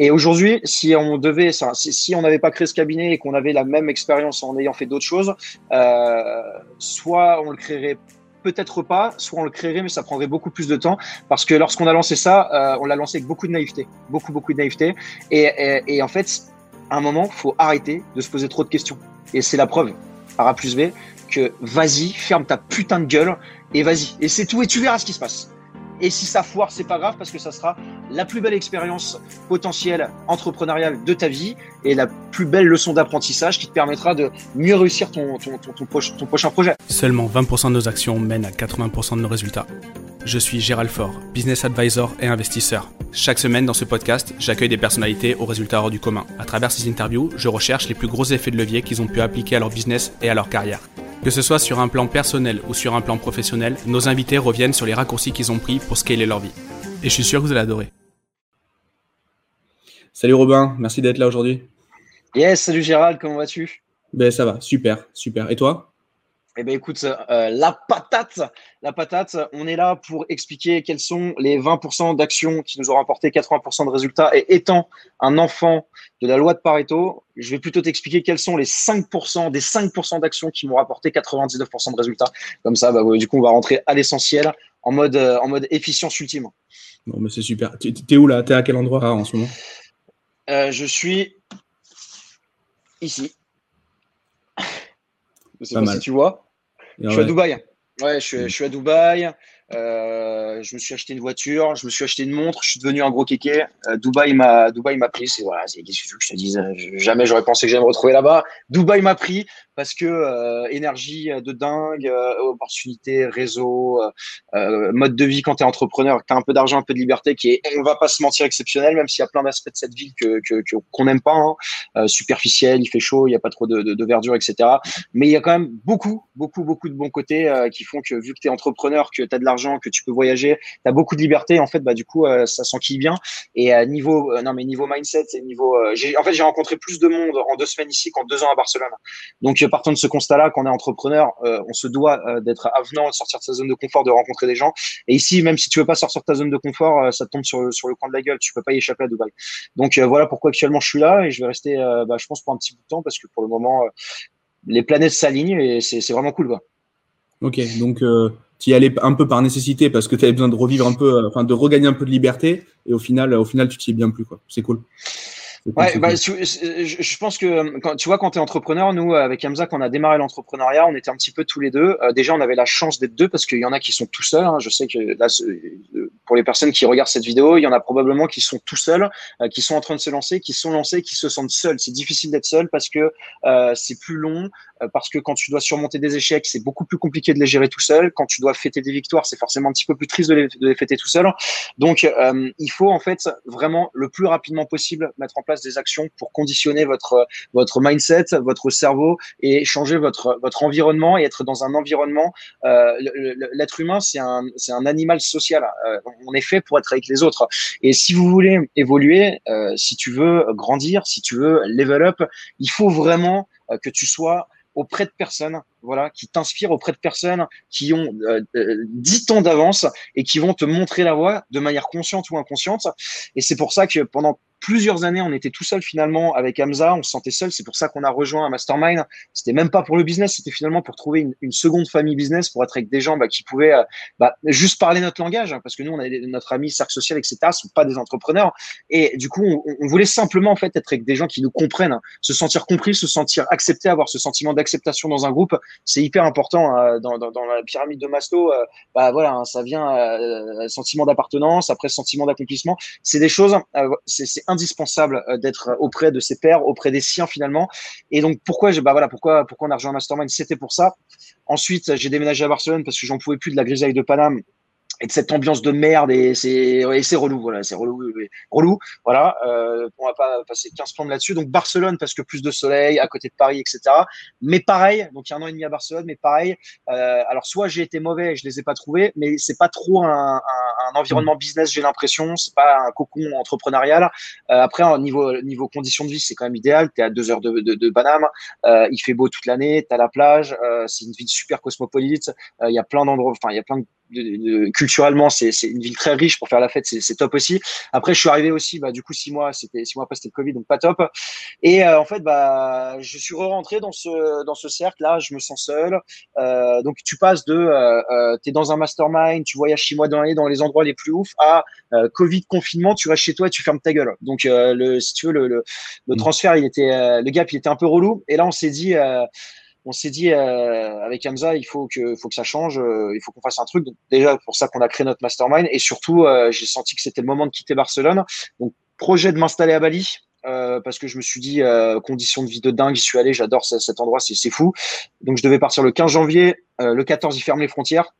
Et aujourd'hui, si on devait, si, on n'avait pas créé ce cabinet et qu'on avait la même expérience en ayant fait d'autres choses, euh, soit on le créerait peut-être pas, soit on le créerait, mais ça prendrait beaucoup plus de temps parce que lorsqu'on a lancé ça, euh, on l'a lancé avec beaucoup de naïveté, beaucoup beaucoup de naïveté. Et, et, en fait, à un moment, faut arrêter de se poser trop de questions. Et c'est la preuve par A plus B que vas-y, ferme ta putain de gueule et vas-y. Et c'est tout et tu verras ce qui se passe. Et si ça foire, c'est pas grave parce que ça sera la plus belle expérience potentielle entrepreneuriale de ta vie et la plus belle leçon d'apprentissage qui te permettra de mieux réussir ton, prochain projet. Seulement 20% de nos actions mènent à 80% de nos résultats. Je suis Gérald Faure, business advisor et investisseur. Chaque semaine dans ce podcast, j'accueille des personnalités aux résultats hors du commun. À travers ces interviews, je recherche les plus gros effets de levier qu'ils ont pu appliquer à leur business et à leur carrière. Que ce soit sur un plan personnel ou sur un plan professionnel, nos invités reviennent sur les raccourcis qu'ils ont pris pour scaler leur vie. Et je suis sûr que vous allez adorer. Salut Robin, merci d'être là aujourd'hui. Yes, salut Gérald, comment vas-tu? Ben ça va, super, super. Et toi? Eh bien, écoute, euh, la patate, la patate, on est là pour expliquer quels sont les 20% d'actions qui nous ont rapporté 80% de résultats. Et étant un enfant de la loi de Pareto, je vais plutôt t'expliquer quels sont les 5% des 5% d'actions qui m'ont rapporté 99% de résultats. Comme ça, bah, du coup, on va rentrer à l'essentiel en mode, euh, en mode efficience ultime. Bon, mais c'est super. Tu es où là? Tu es à quel endroit en ce moment? Euh, Je suis ici. Je sais pas, si tu vois. Je suis à Dubaï. Ouais, je suis, à Dubaï. Euh, je me suis acheté une voiture, je me suis acheté une montre, je suis devenu un gros kéké. Euh, Dubaï m'a, Dubaï m'a pris. C'est voilà, c'est qu'est-ce que je te dise. Jamais j'aurais pensé que j'allais me retrouver là-bas. Dubaï m'a pris parce que euh, énergie de dingue, euh, opportunité, réseau, euh, mode de vie quand tu es entrepreneur, tu as un peu d'argent, un peu de liberté qui est, on va pas se mentir, exceptionnel, même s'il y a plein d'aspects de cette ville que, qu'on n'aime pas, hein. superficiel, il fait chaud, il n'y a pas trop de, de, de, verdure, etc. Mais il y a quand même beaucoup, beaucoup, beaucoup de bons côtés qui font que vu que tu es entrepreneur, que tu as de l'argent, que tu peux voyager, tu as beaucoup de liberté, en fait, bah, du coup, ça s'enquille bien. Et niveau, non, mais niveau mindset et niveau, j'ai, en fait, j'ai rencontré plus de monde en deux semaines ici qu'en deux ans à Barcelone. Donc, partant de ce constat-là, quand on est entrepreneur, euh, on se doit euh, d'être avenant, de sortir de sa zone de confort, de rencontrer des gens. Et ici, même si tu veux pas sortir de ta zone de confort, euh, ça tombe sur, sur le coin de la gueule. Tu peux pas y échapper à Dubaï. Donc voilà pourquoi actuellement je suis là et je vais rester, bah, je pense, pour un petit bout de temps parce que pour le moment, les planètes s'alignent et c'est vraiment cool. Quoi. Ok, donc tu y allais un peu par nécessité parce que tu besoin de revivre un peu, enfin de regagner un peu de liberté et au final, au final, tu t'y es bien plus quoi. C'est cool. Ouais, bah, je, pense que quand, tu vois, quand tu es entrepreneur, nous, avec Hamza, quand on a démarré l'entrepreneuriat, on était un petit peu tous les deux. Euh, déjà, on avait la chance d'être deux parce qu'il y en a qui sont tout seuls. Hein. Je sais que là, pour les personnes qui regardent cette vidéo, il y en a probablement qui sont tout seuls, euh, qui sont en train de se lancer, qui sont lancés, qui se sentent seuls. C'est difficile d'être seul parce que euh, c'est plus long, euh, parce que quand tu dois surmonter des échecs, c'est beaucoup plus compliqué de les gérer tout seul. Quand tu dois fêter des victoires, c'est forcément un petit peu plus triste de les, de les fêter tout seul. Donc, euh, il faut en fait vraiment le plus rapidement possible mettre en place des actions pour conditionner votre votre mindset, votre cerveau et changer votre votre environnement et être dans un environnement. Euh, L'être humain, c'est un un animal social. Euh, on est fait pour être avec les autres. Et si vous voulez évoluer, euh, si tu veux grandir, si tu veux level up, il faut vraiment que tu sois auprès de personnes, voilà, qui t'inspirent auprès de personnes qui ont euh, euh, dix 10 ans d'avance et qui vont te montrer la voie de manière consciente ou inconsciente. Et c'est pour ça que pendant plusieurs années, on était tout seul finalement avec Hamza, on se sentait seul. C'est pour ça qu'on a rejoint un mastermind. C'était même pas pour le business, c'était finalement pour trouver une, une, seconde famille business, pour être avec des gens bah, qui pouvaient euh, bah, juste parler notre langage, hein, parce que nous, on a notre ami cercle social, etc. sont pas des entrepreneurs. Et du coup, on, on, voulait simplement en fait être avec des gens qui nous comprennent, hein. se sentir compris, se sentir accepté, avoir ce sentiment d'acceptation dans un groupe. C'est hyper important hein, dans, la pyramide de Maslow. Euh, bah voilà, hein, ça vient euh, sentiment d'appartenance, après sentiment d'accomplissement. C'est des choses, euh, c'est indispensable euh, d'être auprès de ses pairs, auprès des siens finalement. Et donc pourquoi bah voilà pourquoi pourquoi on a rejoint Mastermind, c'était pour ça. Ensuite, j'ai déménagé à Barcelone parce que j'en pouvais plus de la grisaille de Paname et de cette ambiance de merde et c'est c'est relou voilà c'est relou relou voilà euh, on va pas passer 15 plombes là-dessus. Donc Barcelone parce que plus de soleil à côté de Paris etc mais pareil donc il y a un an et demi à Barcelone mais pareil euh, alors soit j'ai été mauvais et je les ai pas trouvés mais c'est pas trop un, un, un environnement business j'ai l'impression. C'est pas un cocon entrepreneurial. Euh, après au niveau niveau conditions de vie c'est quand même idéal. Tu es à deux heures de, de, de Paname euh, il fait beau toute l'année tu as la plage euh, c'est une ville super cosmopolite euh, il y a plein d'endroits enfin il y a plein de culturellement, c'est une ville très riche pour faire la fête, c'est top aussi. Après, je suis arrivé aussi, bah, du coup, six mois, c'était six mois après, c'était le Covid, donc pas top. Et en fait, bah, je suis re-rentré dans ce, dans ce cercle-là, je me sens seul. donc, tu passes de, tu es dans un mastermind, tu voyages six mois dans l'année dans les endroits les plus ouf, à Covid, confinement, tu restes chez toi et tu fermes ta gueule. Donc, le, si tu veux, le, le, le mmh. transfert, il était, le gap, il était un peu relou. Et là, on s'est dit, on s'est dit euh, avec Hamza, il faut que, faut que ça change, euh, il faut qu'on fasse un truc. Donc, déjà, pour ça qu'on a créé notre mastermind. Et surtout, euh, j'ai senti que c'était le moment de quitter Barcelone. Donc, projet de m'installer à Bali. parce que je me suis dit conditions de vie de dingue, j'y suis allé, j'adore cet endroit, c'est fou. Donc je devais partir le 15 janvier, le 14 ils ferment les frontières.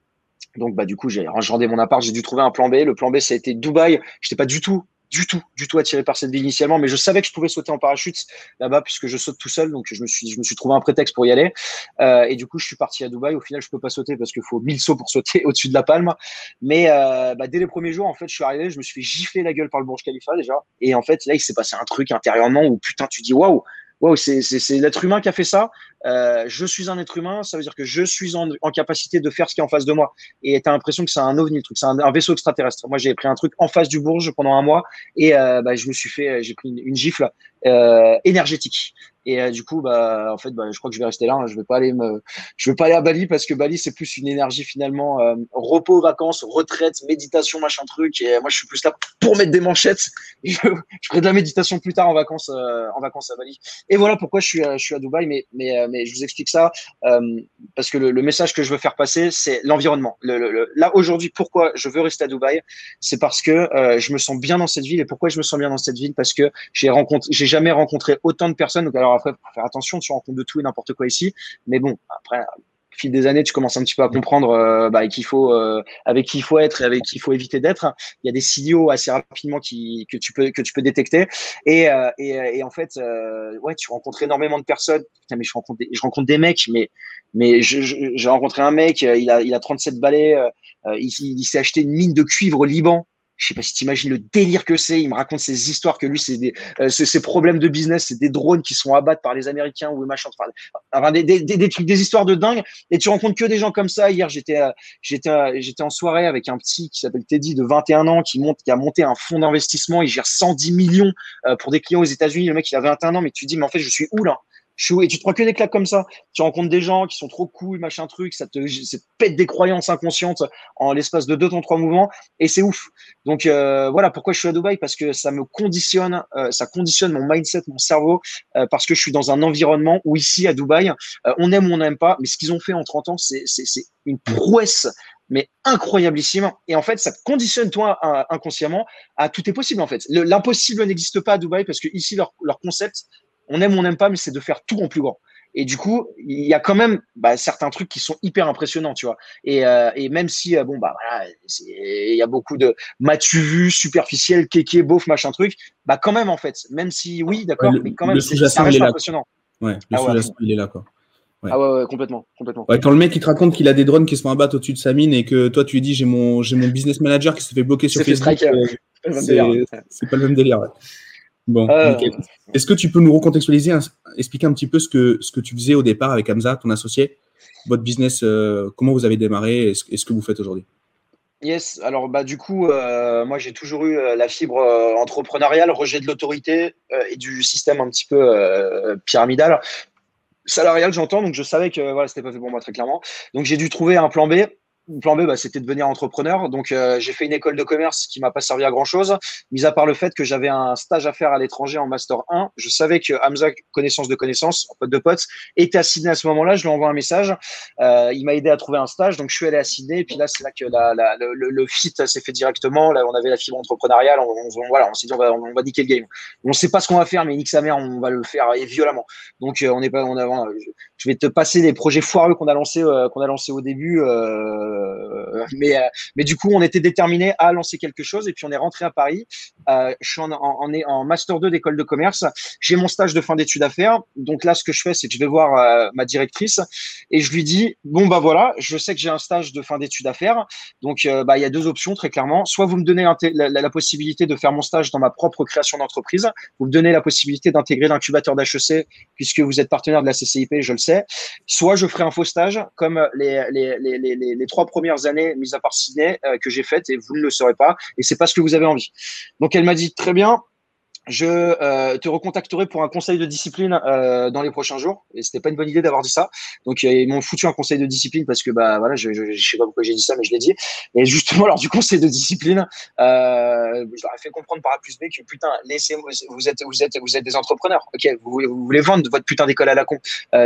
Donc bah du coup j'ai rendé mon appart, j'ai dû trouver un plan B. Le plan B ça a été Dubaï. J'étais pas du tout du tout, du tout attiré par cette ville initialement, mais je savais que je pouvais sauter en parachute là-bas puisque je saute tout seul, donc je me suis, je me suis trouvé un prétexte pour y aller. Euh, et du coup, je suis parti à Dubaï. Au final, je peux pas sauter parce qu'il faut 1000 sauts pour sauter au-dessus de la palme. Mais euh, bah, dès les premiers jours, en fait, je suis arrivé, je me suis fait gifler la gueule par le Burj Khalifa déjà. Et en fait, là, il s'est passé un truc intérieurement où putain, tu dis waouh, waouh, c'est l'être humain qui a fait ça. Euh, je suis un être humain, ça veut dire que je suis en, en capacité de faire ce qui est en face de moi. Et tu l'impression que c'est un ovni, le truc, c'est un, vaisseau extraterrestre. Moi, j'ai pris un truc en face du Bourges pendant un mois et euh, bah, je me suis fait, j'ai pris une, gifle énergétique. Et euh, du coup, bah, en fait, bah, je crois que je vais rester là. Hein. Je vais me, vais pas aller à Bali parce que Bali c'est plus une énergie finalement euh, repos, vacances, retraite, méditation, machin truc. Et moi, je suis plus là pour mettre des manchettes. je, ferai de la méditation plus tard en vacances, euh, en vacances à Bali. Et voilà pourquoi je suis, je suis à Dubaï. Mais, mais, mais je vous explique ça parce que le, message que je veux faire passer, c'est l'environnement. Le, le, là aujourd'hui, pourquoi je veux rester à Dubaï, c'est parce que je me sens bien dans cette ville. Et pourquoi je me sens bien dans cette ville? Parce que j'ai rencontré, jamais rencontré autant de personnes. Donc alors après, faut faire attention, tu rencontres de tout et n'importe quoi ici. Mais bon, après, au fil des années, tu commences un petit peu à comprendre euh, bah, euh, avec qui il faut être et avec qui il faut éviter d'être. Il y a des signaux assez rapidement que tu peux que tu peux détecter. Et, euh, en fait, ouais, tu rencontres énormément de personnes. Putain, mais je rencontre des, mecs, mais j'ai rencontré un mec, il a il a 37 balais, il, il s'est acheté une mine de cuivre au Liban je sais pas si tu imagines le délire que c'est. Il me raconte ses histoires que lui, c'est des, euh, ses problèmes de business, c'est des drones qui sont abattus par les Américains ou machin. Enfin, des, des, des, trucs, des histoires de dingue. Et tu rencontres que des gens comme ça. Hier, j'étais, euh, j'étais, euh, j'étais en soirée avec un petit qui s'appelle Teddy de 21 ans qui monte, qui a monté un fonds d'investissement. Il gère 110 millions pour des clients aux États-Unis. Le mec, il a 21 ans, mais tu te dis, mais en fait, je suis où là? Et tu te prends que des claques comme ça. Tu rencontres des gens qui sont trop cool, machin truc, ça te, pète des croyances inconscientes en l'espace de deux temps, trois mouvements, et c'est ouf. Donc euh, voilà pourquoi je suis à Dubaï, parce que ça me conditionne, euh, ça conditionne mon mindset, mon cerveau, euh, parce que je suis dans un environnement où ici à Dubaï, on aime ou on n'aime pas, mais ce qu'ils ont fait en 30 ans, c'est une prouesse mais incroyablissime. Et en fait, ça conditionne toi inconsciemment à tout est possible en fait. L'impossible n'existe pas à Dubaï parce que ici leur, leur concept, on aime ou on n'aime pas, mais c'est de faire tout en plus grand. Et du coup, il y a quand même bah, certains trucs qui sont hyper impressionnants, tu vois. Et, euh, et même si, euh, bon, bah voilà, il y a beaucoup de m'as-tu vu, superficiel, kéké, beauf, machin truc, bah quand même, en fait, même si, oui, d'accord, mais quand même, c'est impressionnant. Ouais, le ah il est là, quoi. Ah ouais, ouais, complètement, complètement. Ouais, quand le mec il te raconte qu'il a des drones qui se font abattre au-dessus de sa mine et que toi tu lui dis j'ai mon j'ai mon business manager qui s'est fait bloquer sur Facebook, euh, c'est pas le même délire. Bon, euh, est-ce que tu peux nous recontextualiser, expliquer un petit peu ce que, ce que tu faisais au départ avec Hamza, ton associé, votre business, euh, comment vous avez démarré et ce, ce que vous faites aujourd'hui? Yes, alors bah du coup, euh, moi j'ai toujours eu la fibre entrepreneuriale, rejet de l'autorité et du système un petit peu pyramidal, salarial j'entends, donc je savais que voilà c'était pas fait pour moi très clairement, donc j'ai dû trouver un plan B le plan B, bah, c'était de devenir entrepreneur. Donc, euh, j'ai fait une école de commerce qui m'a pas servi à grand chose, mis à part le fait que j'avais un stage à faire à l'étranger en master 1. Je savais que Hamza, connaissance de connaissance, pote de pote, était à Sydney à ce moment-là. Je lui envoie un message. Euh, il m'a aidé à trouver un stage. Donc, je suis allé à Sydney. Et puis là, c'est là que la, la, le, le, fit s'est fait directement. Là, on avait la fibre entrepreneuriale. On, on, voilà, on s'est dit, on va, on va niquer le game. On sait pas ce qu'on va faire, mais nique sa mère, on va le faire et violemment. Donc, euh, on n'est pas, on a, je vais te passer les projets foireux qu'on a lancés, euh, qu'on a lancé au début. Euh, mais, euh, mais du coup, on était déterminé à lancer quelque chose et puis on est rentré à Paris. je suis en, en, en master 2 d'école de commerce. J'ai mon stage de fin d'études à faire. Donc là, ce que je fais, c'est que je vais voir ma directrice et je lui dis bon bah voilà, je sais que j'ai un stage de fin d'études à faire. Donc bah il y a deux options très clairement. Soit vous me donnez la, la, possibilité de faire mon stage dans ma propre création d'entreprise. Vous me donnez la possibilité d'intégrer l'incubateur d'HEC puisque vous êtes partenaire de la CCIP, je le sais Soit je ferai un faux stage, comme les, trois premières années, mis à part ciné, que j'ai faites et vous ne le saurez pas. Et c'est pas ce que vous avez envie. Donc elle m'a dit très bien, je euh, te recontacterai pour un conseil de discipline euh, dans les prochains jours. Et c'était pas une bonne idée d'avoir dit ça. Donc euh, ils m'ont foutu un conseil de discipline parce que bah voilà, je, je, sais pas pourquoi j'ai dit ça, mais je l'ai dit. Et justement lors du conseil de discipline, je leur ai fait comprendre par A plus B que putain, laissez-moi, vous êtes vous êtes vous êtes des entrepreneurs. Ok, vous, voulez vendre votre putain d'école à la con.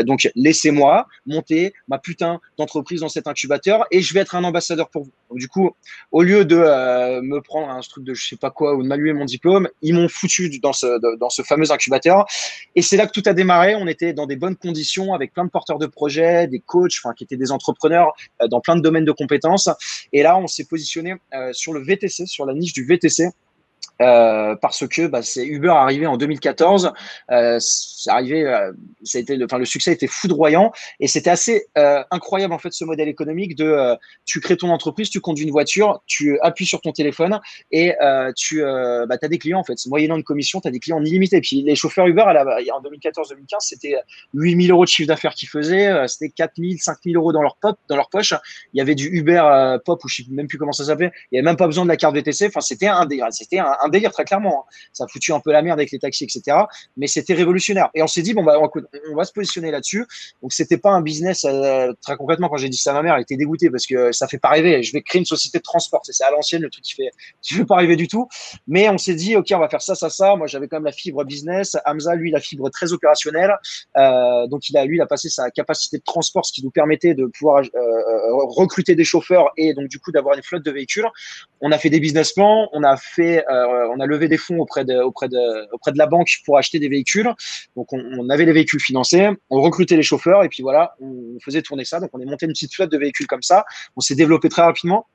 Donc laissez-moi monter ma putain d'entreprise dans cet incubateur et je vais être un ambassadeur pour vous. Du coup, au lieu de me prendre un truc de je sais pas quoi ou de m'allumer mon diplôme, ils m'ont foutu dans ce, dans ce fameux incubateur. Et c'est là que tout a démarré. On était dans des bonnes conditions avec plein de porteurs de projets, des coachs, enfin, qui étaient des entrepreneurs euh, dans plein de domaines de compétences. Et là, on s'est positionné euh, sur le VTC, sur la niche du VTC. Euh, parce que bah, c'est Uber arrivé en 2014. Euh, arrivé, euh, le, succès était foudroyant et c'était assez euh, incroyable en fait ce modèle économique de euh, tu crées ton entreprise, tu conduis une voiture, tu appuies sur ton téléphone et tu bah, as des clients en fait. Moyennant une commission, tu as des clients illimités. Puis les chauffeurs Uber en 2014-2015, c'était 8000 euros de chiffre d'affaires qu'ils faisaient, c'était 4000, 5000 euros dans leur pop, dans leur poche. Il y avait du Uber Pop ou je sais même plus comment ça s'appelait. Il y avait même pas besoin de la carte VTC. Enfin, c'était un, c'était un délire très clairement. Hein. Ça a foutu un peu la merde avec les taxis, etc. Mais c'était révolutionnaire. Et on s'est dit, bon, bah, on va se positionner là-dessus. Donc, c'était pas un business, euh, très concrètement, quand j'ai dit ça à ma mère, elle était dégoûtée parce que ça fait pas rêver. Je vais créer une société de transport. C'est à l'ancienne, le truc qui fait, qui fait pas rêver du tout. Mais on s'est dit, OK, on va faire ça, ça, ça. Moi, j'avais quand même la fibre business. Hamza, lui, la fibre très opérationnelle. Euh, donc, il a, lui, il a passé sa capacité de transport, ce qui nous permettait de pouvoir euh, recruter des chauffeurs et donc, du coup, d'avoir une flotte de véhicules. On a fait des business plans. On a fait, on a levé des fonds auprès de, auprès de, auprès de la banque pour acheter des véhicules. Donc, on, avait les véhicules financés, on recrutait les chauffeurs et puis voilà, on faisait tourner ça. Donc, on est monté une petite flotte de véhicules comme ça. On s'est développé très rapidement.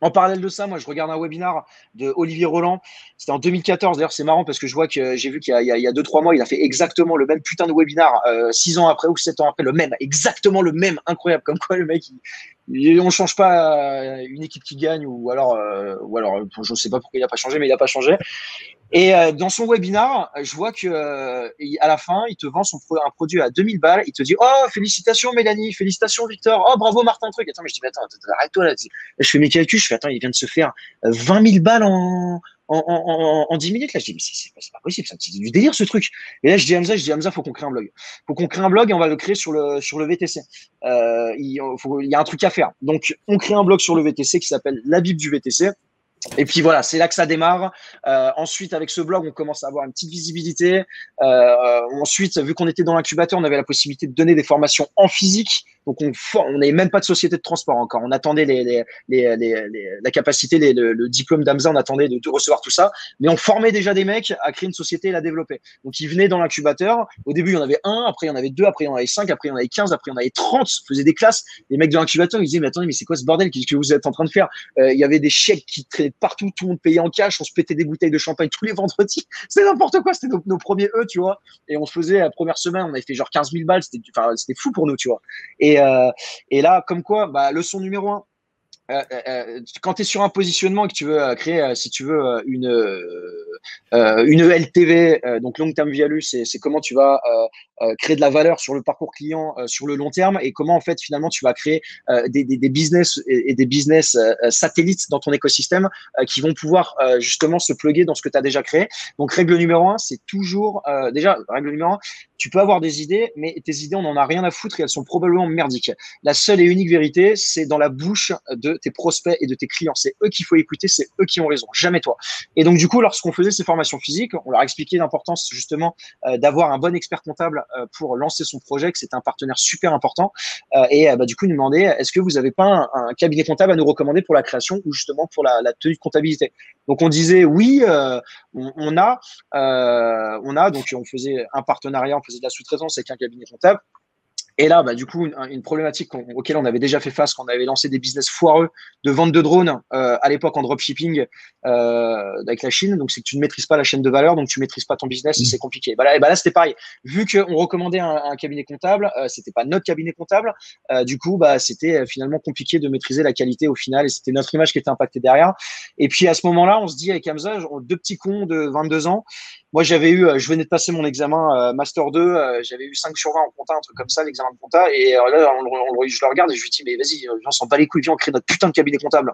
En parallèle de ça, moi, je regarde un webinar de Olivier Roland. C'était en 2014. D'ailleurs, c'est marrant parce que je vois que j'ai vu qu'il y, y, a deux, trois mois, il a fait exactement le même putain de webinar, euh, six ans après ou sept ans après, le même, exactement le même. Incroyable. Comme quoi, le mec, on ne change pas euh, une équipe qui gagne ou alors, euh, ou alors je ne sais pas pourquoi il n'a pas changé, mais il n'a pas changé. Et euh, dans son webinar, je vois que à la fin, il te vend son un produit à 2000 balles. Il te dit Oh, félicitations Mélanie, félicitations Victor, oh, bravo Martin Truc. Attends, mais je dis Attends, arrête-toi là. Je fais mes calculs, je fais Attends, il vient de se faire 20 000 balles en, en, en, en 10 minutes. Là, je dis, mais c'est pas, possible, c'est du délire ce truc. Et là, je dis à Hamza, je dis Hamza, faut qu'on crée un blog. Faut qu'on crée un blog et on va le créer sur le, sur le VTC. Euh, il, il y a un truc à faire. Donc, on crée un blog sur le VTC qui s'appelle La Bible du VTC. Et puis voilà, c'est là que ça démarre. Euh, ensuite, avec ce blog, on commence à avoir une petite visibilité. Euh, ensuite, vu qu'on était dans l'incubateur, on avait la possibilité de donner des formations en physique. Donc, on n'avait même pas de société de transport encore. On attendait la capacité, le, diplôme d'AMSA, on attendait de, recevoir tout ça. Mais on formait déjà des mecs à créer une société et la développer. Donc, ils venaient dans l'incubateur. Au début, il y en avait un, après, il y en avait deux, après, il y en avait cinq, après, il y en avait quinze, après, il y en avait trente. On faisait des classes. Les mecs de l'incubateur, ils disaient, mais attendez, mais c'est quoi ce bordel? Que vous êtes en train de faire? Euh, Il y avait des chèques qui traînaient partout, tout le monde payait en cash, on se pétait des bouteilles de champagne tous les vendredis. C'était n'importe quoi, c'était nos, premiers E, tu vois. Et on se faisait la première semaine, on avait fait genre 15 000 balles, c'était, c'était fou pour nous, tu vois. Et, euh, et là, comme quoi, bah, leçon numéro un, euh, euh, euh, quand tu es sur un positionnement et que tu veux créer, si tu veux, une, une e LTV, donc long term value, c'est comment tu vas créer de la valeur sur le parcours client sur le long terme et comment en fait finalement tu vas créer des, des, business et, des business satellites dans ton écosystème qui vont pouvoir justement se plugger dans ce que tu as déjà créé. Donc règle numéro un, c'est toujours déjà règle numéro un, tu peux avoir des idées, mais tes idées on en a rien à foutre et elles sont probablement merdiques. La seule et unique vérité, c'est dans la bouche de tes prospects et de tes clients. C'est eux qu'il faut écouter, c'est eux qui ont raison, jamais toi. Et donc, du coup, lorsqu'on faisait ces formations physiques, on leur expliquait l'importance justement euh, d'avoir un bon expert comptable euh, pour lancer son projet, que c'est un partenaire super important. Euh, et bah, du coup, nous demandaient est-ce que vous n'avez pas un, cabinet comptable à nous recommander pour la création ou justement pour la, tenue de comptabilité? Donc, on disait oui, on, on, a, on a, donc on faisait un partenariat, on faisait de la sous-traitance avec un cabinet comptable. Et là, bah, du coup, une, problématique auquel on avait déjà fait face quand on avait lancé des business foireux de vente de drones euh, à l'époque en dropshipping euh, avec la Chine. Donc, c'est que tu ne maîtrises pas la chaîne de valeur, donc tu maîtrises pas ton business et mmh. c'est compliqué. Bah là, et bah là c'était pareil. Vu qu'on recommandait un, un, cabinet comptable, euh, c'était pas notre cabinet comptable. Euh, du coup, bah, c'était finalement compliqué de maîtriser la qualité au final et c'était notre image qui était impactée derrière. Et puis à ce moment-là, on se dit avec Hamza, deux petits cons de 22 ans, moi, j'avais eu, je venais de passer mon examen Master 2, j'avais eu 5 sur 20 en compta, un truc comme ça, l'examen un comptable. Et là, je le regarde et je lui dis, mais vas-y, on s'en bat les couilles, viens, on crée notre putain de cabinet comptable.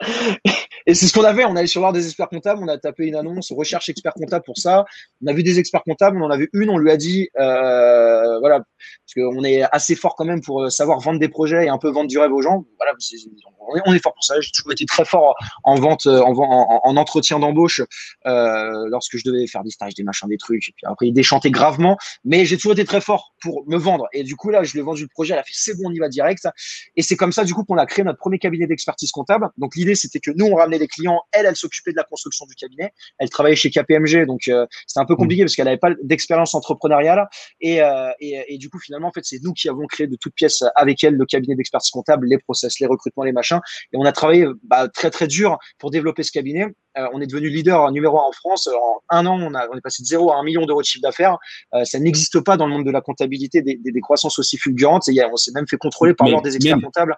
et c'est ce qu'on avait. On allait sur voir des experts comptables, on a tapé une annonce, recherche expert comptable pour ça. On a vu des experts comptables, on en a vu une, on lui a dit, euh, voilà, parce qu'on est assez fort quand même pour savoir vendre des projets et un peu vendre du rêve aux gens. Voilà, on est, fort pour ça. J'ai toujours été très fort en vente, en, en, en entretien d'embauche euh, lorsque je devais faire des stages, des machins, des trucs. Et puis après, il déchantait gravement, mais j'ai toujours été très fort pour me vendre. Et du coup, là, je lui ai vendu le projet. Elle a fait c'est bon, on y va direct. Et c'est comme ça, du coup, qu'on a créé notre premier cabinet d'expertise comptable. Donc l'idée, c'était que nous, on ramenait les clients. Elle, elle s'occupait de la construction du cabinet. Elle travaillait chez KPMG, donc euh, c'était un peu compliqué parce qu'elle n'avait pas d'expérience entrepreneuriale. Et, euh, et, et, du coup, finalement, en fait, c'est nous qui avons créé de toutes pièces avec elle le cabinet d'expertise comptable, les process, les recrutements, les machins. Et on a travaillé bah, très très dur pour développer ce cabinet. Euh, on est devenu leader numéro un en France. En un an, on, a, on est passé de 0 à 1 million d'euros de chiffre d'affaires. Euh, ça n'existe pas dans le monde de la comptabilité des, des, des croissances aussi fulgurantes. Et on s'est même fait contrôler par l'ordre des experts comptables.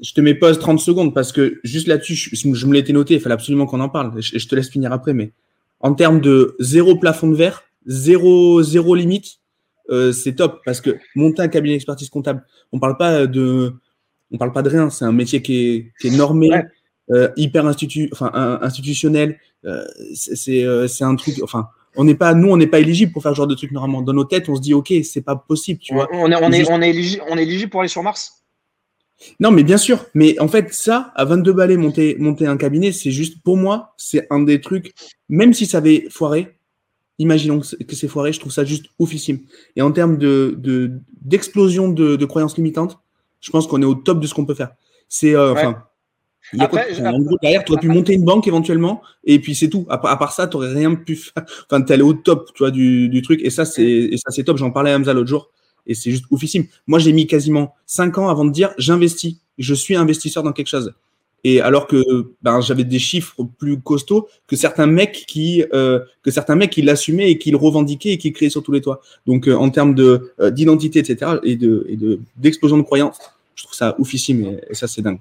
Je te mets pause 30 secondes parce que juste là-dessus, je, je, me l'étais noté, il fallait absolument qu'on en parle. Je, je, te laisse finir après, mais en termes de zéro plafond de verre, zéro, zéro limite, euh, c'est top parce que monter un cabinet d'expertise comptable, on parle pas de, on parle pas de rien. C'est un métier qui est, qui est normé. Ouais. Euh, hyper institu enfin, institutionnel. Euh, c'est un truc. Enfin, on n'est pas, nous, on n'est pas éligible pour faire ce genre de truc normalement. Dans nos têtes, on se dit, ok, c'est pas possible, tu vois. On est, on est, on est, éligible, on est éligible pour aller sur Mars? Non, mais bien sûr. Mais en fait, ça, à 22 balais, monter, monter un cabinet, c'est juste, pour moi, c'est un des trucs, même si ça avait foiré, imaginons que c'est foiré, je trouve ça juste oufissime. Et en termes de, d'explosion de, de, croyances limitantes, je pense qu'on est au top de ce qu'on peut faire. C'est, euh, enfin, après, en gros, derrière, tu aurais pu monter une banque éventuellement, et puis c'est tout. À, part ça, tu n'aurais rien pu faire. Enfin, tu allé au top tu vois, du, du truc, et ça, c'est top. J'en parlais à Hamza l'autre jour, et c'est juste oufissime. Moi, j'ai mis quasiment 5 ans avant de dire j'investis, je suis investisseur dans quelque chose. Et alors que ben, j'avais des chiffres plus costauds que certains mecs qui euh, que certains mecs qui l'assumaient et qui le revendiquaient et qui créaient sur tous les toits. Donc euh, en termes de euh, d'identité, etc. et de et de d'explosion de croyances, je trouve ça oufissime et, et ça c'est dingue.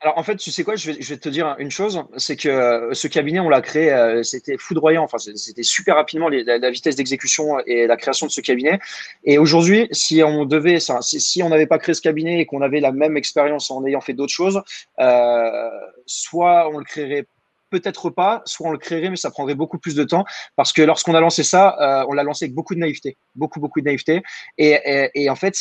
Alors en fait, tu sais quoi, je vais, te dire une chose, c'est que euh, ce cabinet, on l'a créé, euh, c'était foudroyant, enfin c'était super rapidement la, vitesse d'exécution et la création de ce cabinet. Et aujourd'hui, si on devait, si, on n'avait pas créé ce cabinet et qu'on avait la même expérience en ayant fait d'autres choses, euh, soit on le créerait peut-être pas, soit on le créerait, mais ça prendrait beaucoup plus de temps parce que lorsqu'on a lancé ça, on l'a lancé avec beaucoup de naïveté, beaucoup beaucoup de naïveté. Et, et, et en fait,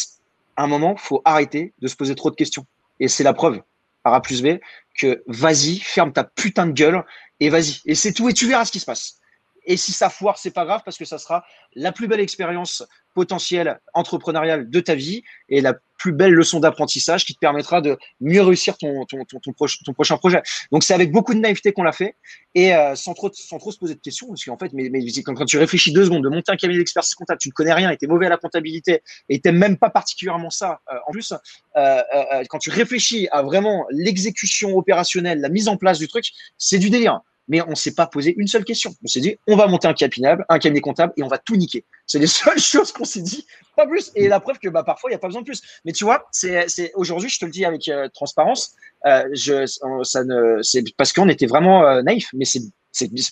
à un moment, faut arrêter de se poser trop de questions. Et c'est la preuve par A plus B, que vas-y, ferme ta putain de gueule et vas-y. Et c'est tout et tu verras ce qui se passe. Et si ça foire, c'est pas grave parce que ça sera la plus belle expérience potentielle entrepreneuriale de ta vie et la plus belle leçon d'apprentissage qui te permettra de mieux réussir ton, ton, ton, ton, prochain projet. Donc c'est avec beaucoup de naïveté qu'on l'a fait et euh, sans, trop, sans trop se poser de questions parce qu'en fait, mais, mais quand, quand, tu réfléchis deux secondes de monter un cabinet d'expertise comptable, tu ne connais rien et tu es mauvais à la comptabilité et tu même pas particulièrement ça. Euh, en plus, euh, euh, quand tu réfléchis à vraiment l'exécution opérationnelle, la mise en place du truc, c'est du délire mais on s'est pas posé une seule question. On s'est dit, on va monter un cabinet, un cabinet comptable et on va tout niquer. C'est les seules choses qu'on s'est dit, pas plus. Et la preuve que bah, parfois, il n'y a pas besoin de plus. Mais tu vois, c'est, aujourd'hui, je te le dis avec euh, transparence, euh, je, ça ne, c'est parce qu'on était vraiment euh, naïf, mais c'est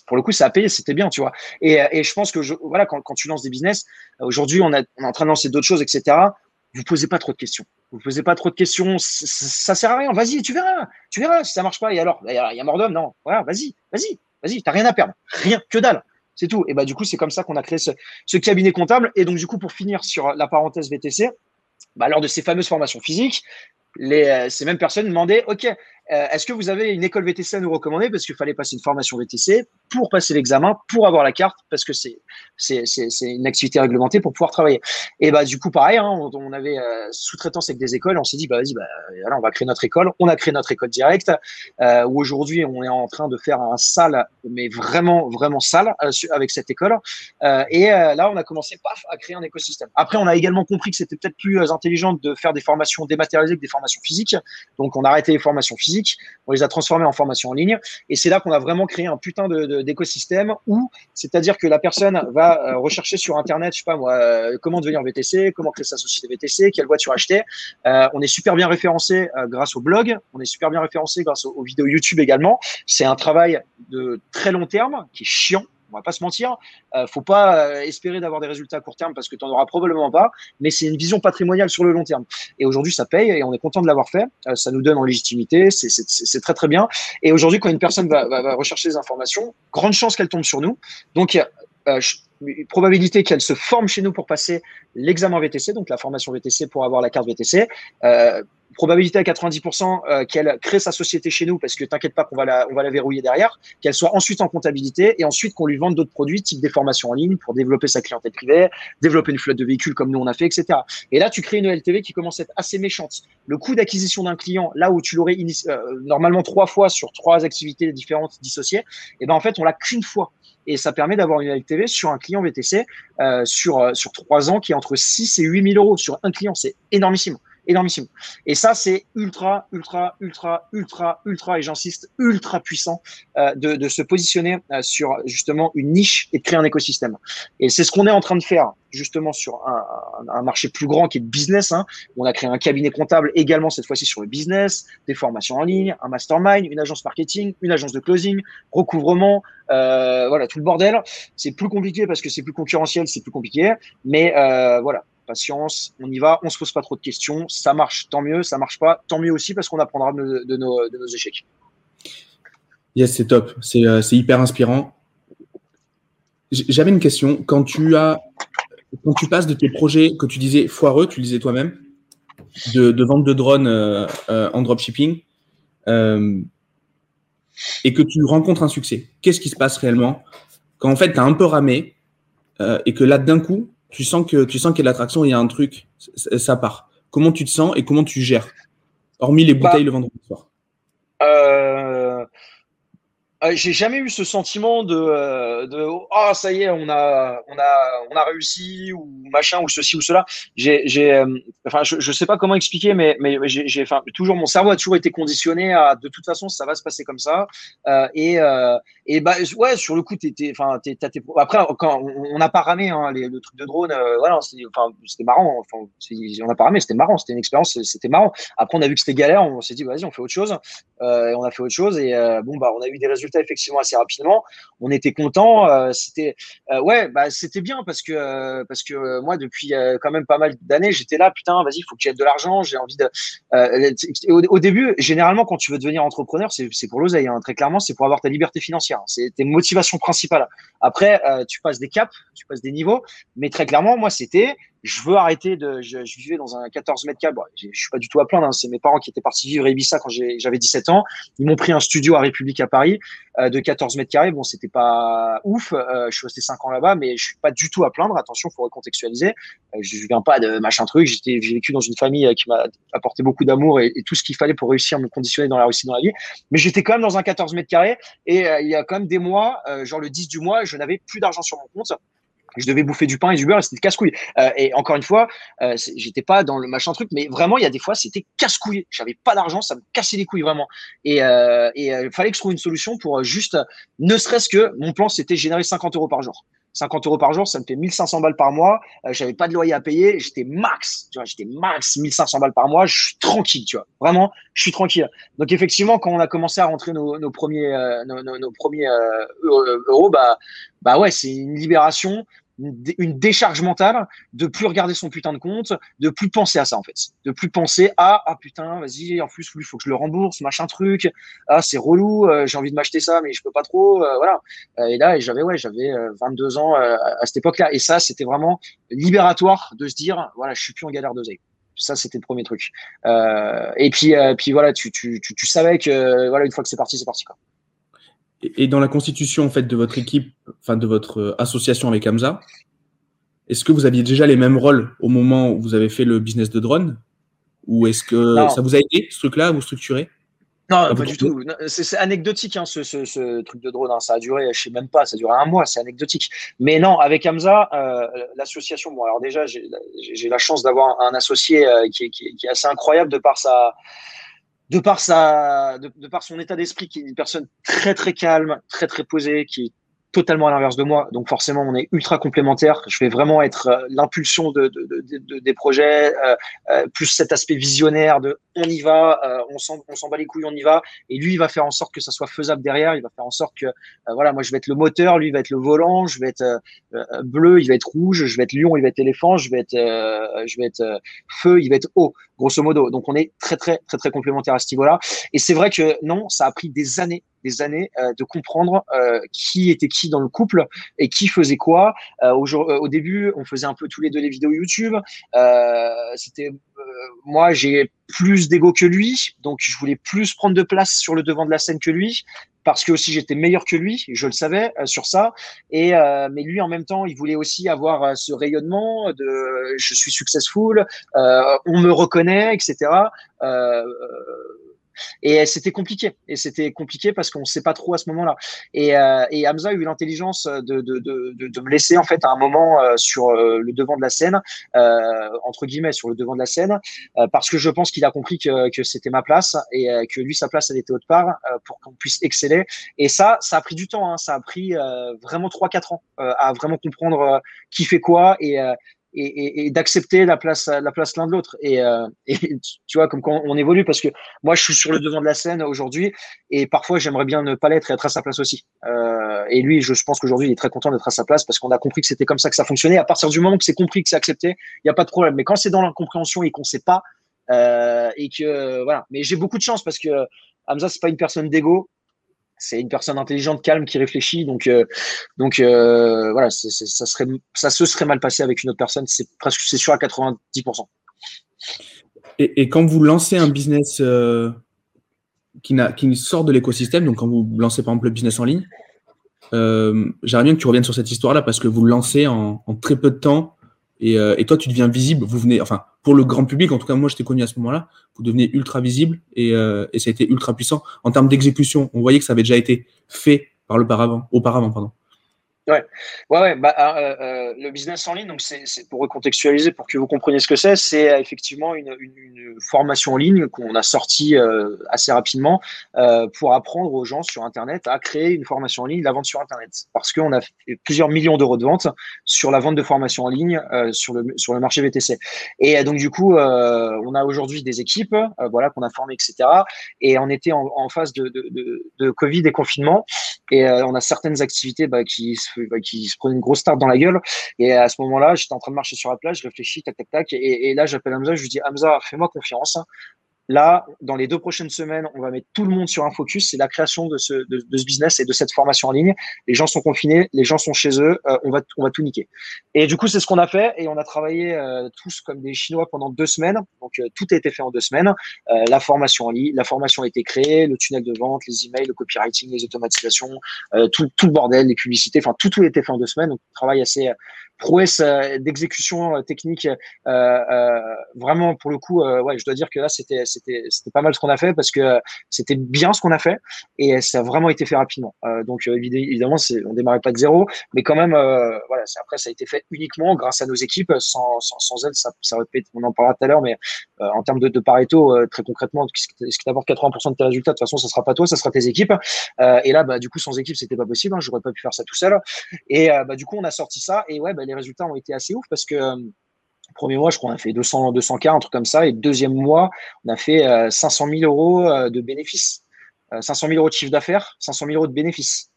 pour le coup ça a payé c'était bien tu vois et, et je pense que je, voilà quand, quand tu lances des business aujourd'hui on, on est en train de lancer d'autres choses etc vous posez pas trop de questions. Vous posez pas trop de questions. Ça, ça sert à rien. Vas-y, tu verras. Tu verras si ça marche pas. Et alors, il y a, mort d'homme. Non. Voilà, vas-y, vas-y, vas-y. T'as rien à perdre. Rien, que dalle. C'est tout. Et bah, du coup, c'est comme ça qu'on a créé ce, cabinet comptable. Et donc, du coup, pour finir sur la parenthèse VTC, bah, lors de ces fameuses formations physiques, euh, ces mêmes personnes demandaient, OK, euh, est-ce que vous avez une école VTC à nous recommander? Parce qu'il fallait passer une formation VTC pour passer l'examen, pour avoir la carte, parce que c'est une activité réglementée pour pouvoir travailler. Et bah du coup pareil, hein, on, avait euh, sous-traitance avec des écoles, on s'est dit bah vas-y bah on va créer notre école. On a créé notre école directe euh, où aujourd'hui on est en train de faire un salle, mais vraiment vraiment sale avec cette école. Et là on a commencé paf à créer un écosystème. Après on a également compris que c'était peut-être plus intelligent de faire des formations dématérialisées que des formations physiques. Donc on a arrêté les formations physiques on les a transformés en formation en ligne. Et c'est là qu'on a vraiment créé un putain d'écosystème où, c'est-à-dire que la personne va euh, rechercher sur Internet, je sais pas moi, euh, comment devenir VTC, comment créer sa société VTC, quelle voiture acheter. Euh, on est super bien référencé grâce au blog, on est super bien référencé grâce aux, vidéos YouTube également. C'est un travail de très long terme qui est chiant On va pas se mentir. Euh, faut pas euh, espérer d'avoir des résultats à court terme parce que tu n'en auras probablement pas. Mais c'est une vision patrimoniale sur le long terme. Et aujourd'hui, ça paye et on est content de l'avoir fait. Euh, ça nous donne en légitimité. C'est très très bien. Et aujourd'hui, quand une personne va, va, va rechercher des informations, grande chance qu'elle tombe sur nous. Donc euh, probabilité qu'elle se forme chez nous pour passer l'examen VTC, donc la formation VTC pour avoir la carte VTC. Euh, probabilité à 90% euh, qu'elle crée sa société chez nous, parce que t'inquiète pas qu'on va la, verrouiller derrière, qu'elle soit ensuite en comptabilité et ensuite qu'on lui vende d'autres produits, type des formations en ligne pour développer sa clientèle privée, développer une flotte de véhicules comme nous on a fait, etc. Et là, tu crées une LTV qui commence à être assez méchante. Le coût d'acquisition d'un client, là où tu l'aurais normalement trois fois sur trois activités différentes dissociées, et eh ben en fait, on l'a qu'une fois et ça permet d'avoir une LTV sur un client VTC euh, sur, euh, sur 3 ans qui est entre 6 et 8 000 euros sur un client. C'est énormissime énormissime. Et ça, c'est ultra, ultra, ultra, ultra, ultra, et j'insiste, ultra puissant euh, de, de, se positionner euh, sur justement une niche et de créer un écosystème. Et c'est ce qu'on est en train de faire justement sur un, un, marché plus grand qui est le business. Hein. On a créé un cabinet comptable également cette fois-ci sur le business, des formations en ligne, un mastermind, une agence marketing, une agence de closing, recouvrement, euh, voilà tout le bordel. C'est plus compliqué parce que c'est plus concurrentiel, c'est plus compliqué, mais euh, voilà patience, on y va, on se pose pas trop de questions. Ça marche, tant mieux. Ça marche pas, tant mieux aussi parce qu'on apprendra de, nos, échecs. Yes, c'est top. Euh, c'est hyper inspirant. J'avais une question. Quand tu as, quand tu passes de tes projets que tu disais foireux, tu le disais toi-même, de, vente de drones euh, euh, en dropshipping, et que tu rencontres un succès, qu'est-ce qui se passe réellement? Quand en fait tu as un peu ramé et que là d'un coup tu sens que tu sens qu'il y a l'attraction, il y a un truc, ça part. Comment tu te sens et comment tu gères, hormis les bah, bouteilles le vendredi soir? euh, euh, j'ai jamais eu ce sentiment de, euh, de oh ça y est on a on a on a réussi ou machin ou ceci ou cela. J'ai euh, enfin je je sais pas comment expliquer mais mais j'ai enfin toujours mon cerveau a toujours été conditionné à de toute façon ça va se passer comme ça. Euh, et et bah ouais sur le coup t'étais enfin après quand on n'a pas ramé hein, le truc de drone voilà c'était marrant enfin on n'a pas ramé c'était marrant c'était une expérience c'était marrant. Après on a vu que c'était galère on s'est dit vas-y on fait autre chose. Et on a fait autre chose et bon bah on a eu des résultats effectivement assez rapidement. On était content. Euh, c'était euh, ouais, bah c'était bien parce que euh, parce que moi depuis quand même pas mal d'années, j'étais là, putain, vas-y, il faut que aies de l'argent. J'ai envie de. Au, début, généralement, quand tu veux devenir entrepreneur, c'est pour l'oseille. Hein. Très clairement, c'est pour avoir ta liberté financière. C'est tes motivations principales. Après, tu passes des caps, tu passes des niveaux, mais très clairement, moi, c'était je veux arrêter de. Je, vivais dans un 14 mètres carrés. Bon, je, suis pas du tout à plaindre. Hein. C'est mes parents qui étaient partis vivre à Ibiza quand j'avais 17 ans. Ils m'ont pris un studio à République à Paris euh, de 14 mètres carrés. Bon, c'était pas ouf. Euh, je suis resté 5 ans là-bas, mais je suis pas du tout à plaindre. Attention, faut recontextualiser. Euh, je viens pas de machin truc. J'étais, j'ai vécu dans une famille qui m'a apporté beaucoup d'amour et, et, tout ce qu'il fallait pour réussir, me conditionner dans la réussite dans la vie. Mais j'étais quand même dans un 14 mètres carrés et il y a quand même des mois, genre le 10 du mois, je n'avais plus d'argent sur mon compte je devais bouffer du pain et du beurre et c'était casse-couille. Euh, et encore une fois, euh, j'étais pas dans le machin truc, mais vraiment, il y a des fois, c'était casse-couille. J'avais pas d'argent, ça me cassait les couilles vraiment. Et euh, il euh, fallait que je trouve une solution pour juste, ne serait-ce que mon plan, c'était générer 50 euros par jour. 50 euros par jour, ça me fait 1500 balles par mois. Euh, j'avais pas de loyer à payer. J'étais max, tu vois, j'étais max 1500 balles par mois. Je suis tranquille, tu vois. Vraiment, je suis tranquille. Donc effectivement, quand on a commencé à rentrer nos, nos premiers, nos, nos, premiers euros, bah, bah ouais, c'est une libération une décharge mentale de plus regarder son putain de compte, de plus penser à ça en fait, de plus penser à ah putain vas-y en plus il faut que je le rembourse machin truc, ah c'est relou, euh, j'ai envie de m'acheter ça mais je peux pas trop, euh, voilà. Euh, et là j'avais ouais j'avais 22 ans à cette époque-là et ça c'était vraiment libératoire de se dire voilà je suis plus en galère d'oseille. Ça c'était le premier truc. et puis puis voilà tu, tu, tu, tu savais que voilà une fois que c'est parti c'est parti quoi. Et dans la constitution en fait de votre équipe, enfin de votre euh, association avec Hamza, est-ce que vous aviez déjà les mêmes rôles au moment où vous avez fait le business de drone? Ou est-ce que ça vous a aidé ce truc-là à vous structurer? Non, pas du tout. C'est anecdotique hein, ce, truc de drone. Hein. Ça a duré, je sais même pas, ça a duré un mois. C'est anecdotique. Mais non, avec Hamza, euh, l'association. Bon, alors déjà, j'ai la chance d'avoir un associé euh, qui, est assez incroyable de par sa de par sa, de, par son état d'esprit, qui est une personne très très calme, très très posée, qui totalement à l'inverse de moi. Donc forcément, on est ultra complémentaires. Je vais vraiment être euh, l'impulsion de, des projets, euh, euh, plus cet aspect visionnaire de on y va, on s'en bat les couilles, on y va. Et lui, il va faire en sorte que ça soit faisable derrière. Il va faire en sorte que voilà, moi je vais être le moteur, lui il va être le volant, je vais être bleu, il va être rouge, je vais être lion, il va être éléphant, je vais être je vais être feu, il va être haut, grosso modo. Donc on est très très très très complémentaires à ce niveau-là. Et c'est vrai que non, ça a pris des années des années euh, de comprendre euh, qui était qui dans le couple et qui faisait quoi. Euh, au, au, début, on faisait un peu tous les deux les vidéos YouTube. C'était moi, j'ai plus d'ego que lui, donc je voulais plus prendre de place sur le devant de la scène que lui parce que aussi j'étais meilleur que lui, je le savais sur ça. Et mais lui en même temps, il voulait aussi avoir ce rayonnement de je suis successful, on me reconnaît, etc. Et c'était compliqué. Et c'était compliqué parce qu'on ne sait pas trop à ce moment-là. Et, euh, Hamza a eu l'intelligence de, me laisser en fait à un moment euh, sur euh, le devant de la scène, euh, entre guillemets, sur le devant de la scène, parce que je pense qu'il a compris que, que c'était ma place et que lui, sa place, elle était autre part pour qu'on puisse exceller. Et ça, ça a pris du temps. Hein. Ça a pris vraiment 3-4 ans à vraiment comprendre qui fait quoi et, et, et, d'accepter la place, la place l'un de l'autre. Et, euh, et, tu vois, comme quand on évolue, parce que moi, je suis sur le devant de la scène aujourd'hui, et parfois, j'aimerais bien ne pas l'être et être à sa place aussi. Euh, et lui, je pense qu'aujourd'hui, il est très content d'être à sa place parce qu'on a compris que c'était comme ça que ça fonctionnait. À partir du moment que c'est compris, que c'est accepté, il n'y a pas de problème. Mais quand c'est dans l'incompréhension et qu'on ne sait pas, euh, et que voilà. Mais j'ai beaucoup de chance parce que Hamza, c'est pas une personne d'ego c'est une personne intelligente, calme, qui réfléchit. Donc, euh, euh, voilà, ça, se serait mal passé avec une autre personne. C'est presque, c'est sûr à 90%. Et, quand vous lancez un business euh, qui, sort de l'écosystème, donc quand vous lancez par exemple le business en ligne, j'aimerais bien que tu reviennes sur cette histoire-là parce que vous le lancez en très peu de temps et, et, toi tu deviens visible. Vous venez, enfin, pour le grand public, en tout cas moi je t'ai connu à ce moment-là, vous devenez ultra visible et, euh, ça a été ultra puissant. En termes d'exécution, on voyait que ça avait déjà été fait par le auparavant, pardon. Ouais, ouais, ouais. Bah, euh, euh, le business en ligne, donc c'est pour recontextualiser, pour que vous compreniez ce que c'est, c'est euh, effectivement une, formation en ligne qu'on a sortie assez rapidement pour apprendre aux gens sur Internet à créer une formation en ligne, la vente sur Internet, parce qu'on a fait plusieurs millions d'euros de vente sur la vente de formation en ligne sur le sur le marché VTC. Et donc du coup, on a aujourd'hui des équipes, voilà, qu'on a formées, etc. Et on était en, phase de, de, de, de, Covid et confinement, et on a certaines activités bah, qui se qui se prenait une grosse tarte dans la gueule. Et à ce moment-là, j'étais en train de marcher sur la plage, je réfléchis, tac, tac, tac. Et, là, j'appelle Hamza, je lui dis Hamza, fais-moi confiance. Là, dans les deux prochaines semaines, on va mettre tout le monde sur un focus. C'est la création de ce, business et de cette formation en ligne. Les gens sont confinés, les gens sont chez eux. Euh, on va, on va tout niquer. Et du coup, c'est ce qu'on a fait et on a travaillé euh, tous comme des Chinois pendant deux semaines. Donc, euh, tout a été fait en deux semaines. la formation en ligne, la formation a été créée, le tunnel de vente, les emails, le copywriting, les automatisations, tout, le bordel, les publicités. Enfin, tout, a été fait en deux semaines. Donc, travail assez prouesse d'exécution technique. Vraiment, pour le coup, ouais, je dois dire que là, c'était c'était pas mal ce qu'on a fait parce que c'était bien ce qu'on a fait et ça a vraiment été fait rapidement. donc évidemment, c'est on démarrait pas de zéro, mais quand même, voilà, après ça a été fait uniquement grâce à nos équipes. Sans sans, elles, ça ça on en parlera tout à l'heure, mais en termes de, de Pareto, très concrètement, ce qui t'apporte 80% de tes résultats, de toute façon, ça sera pas toi, ça sera tes équipes. et là, bah du coup, sans équipe, c'était pas possible. Hein, J'aurais pas pu faire ça tout seul. Et bah du coup, on a sorti ça et ouais, bah, les résultats ont été assez ouf parce que euh, premier mois, je crois, on a fait 200, 200 k un truc comme ça. Et deuxième mois, on a fait 500 euh, 000 euros euh, de bénéfices. 500 000 euros de chiffre d'affaires, 500 000 euros de bénéfices.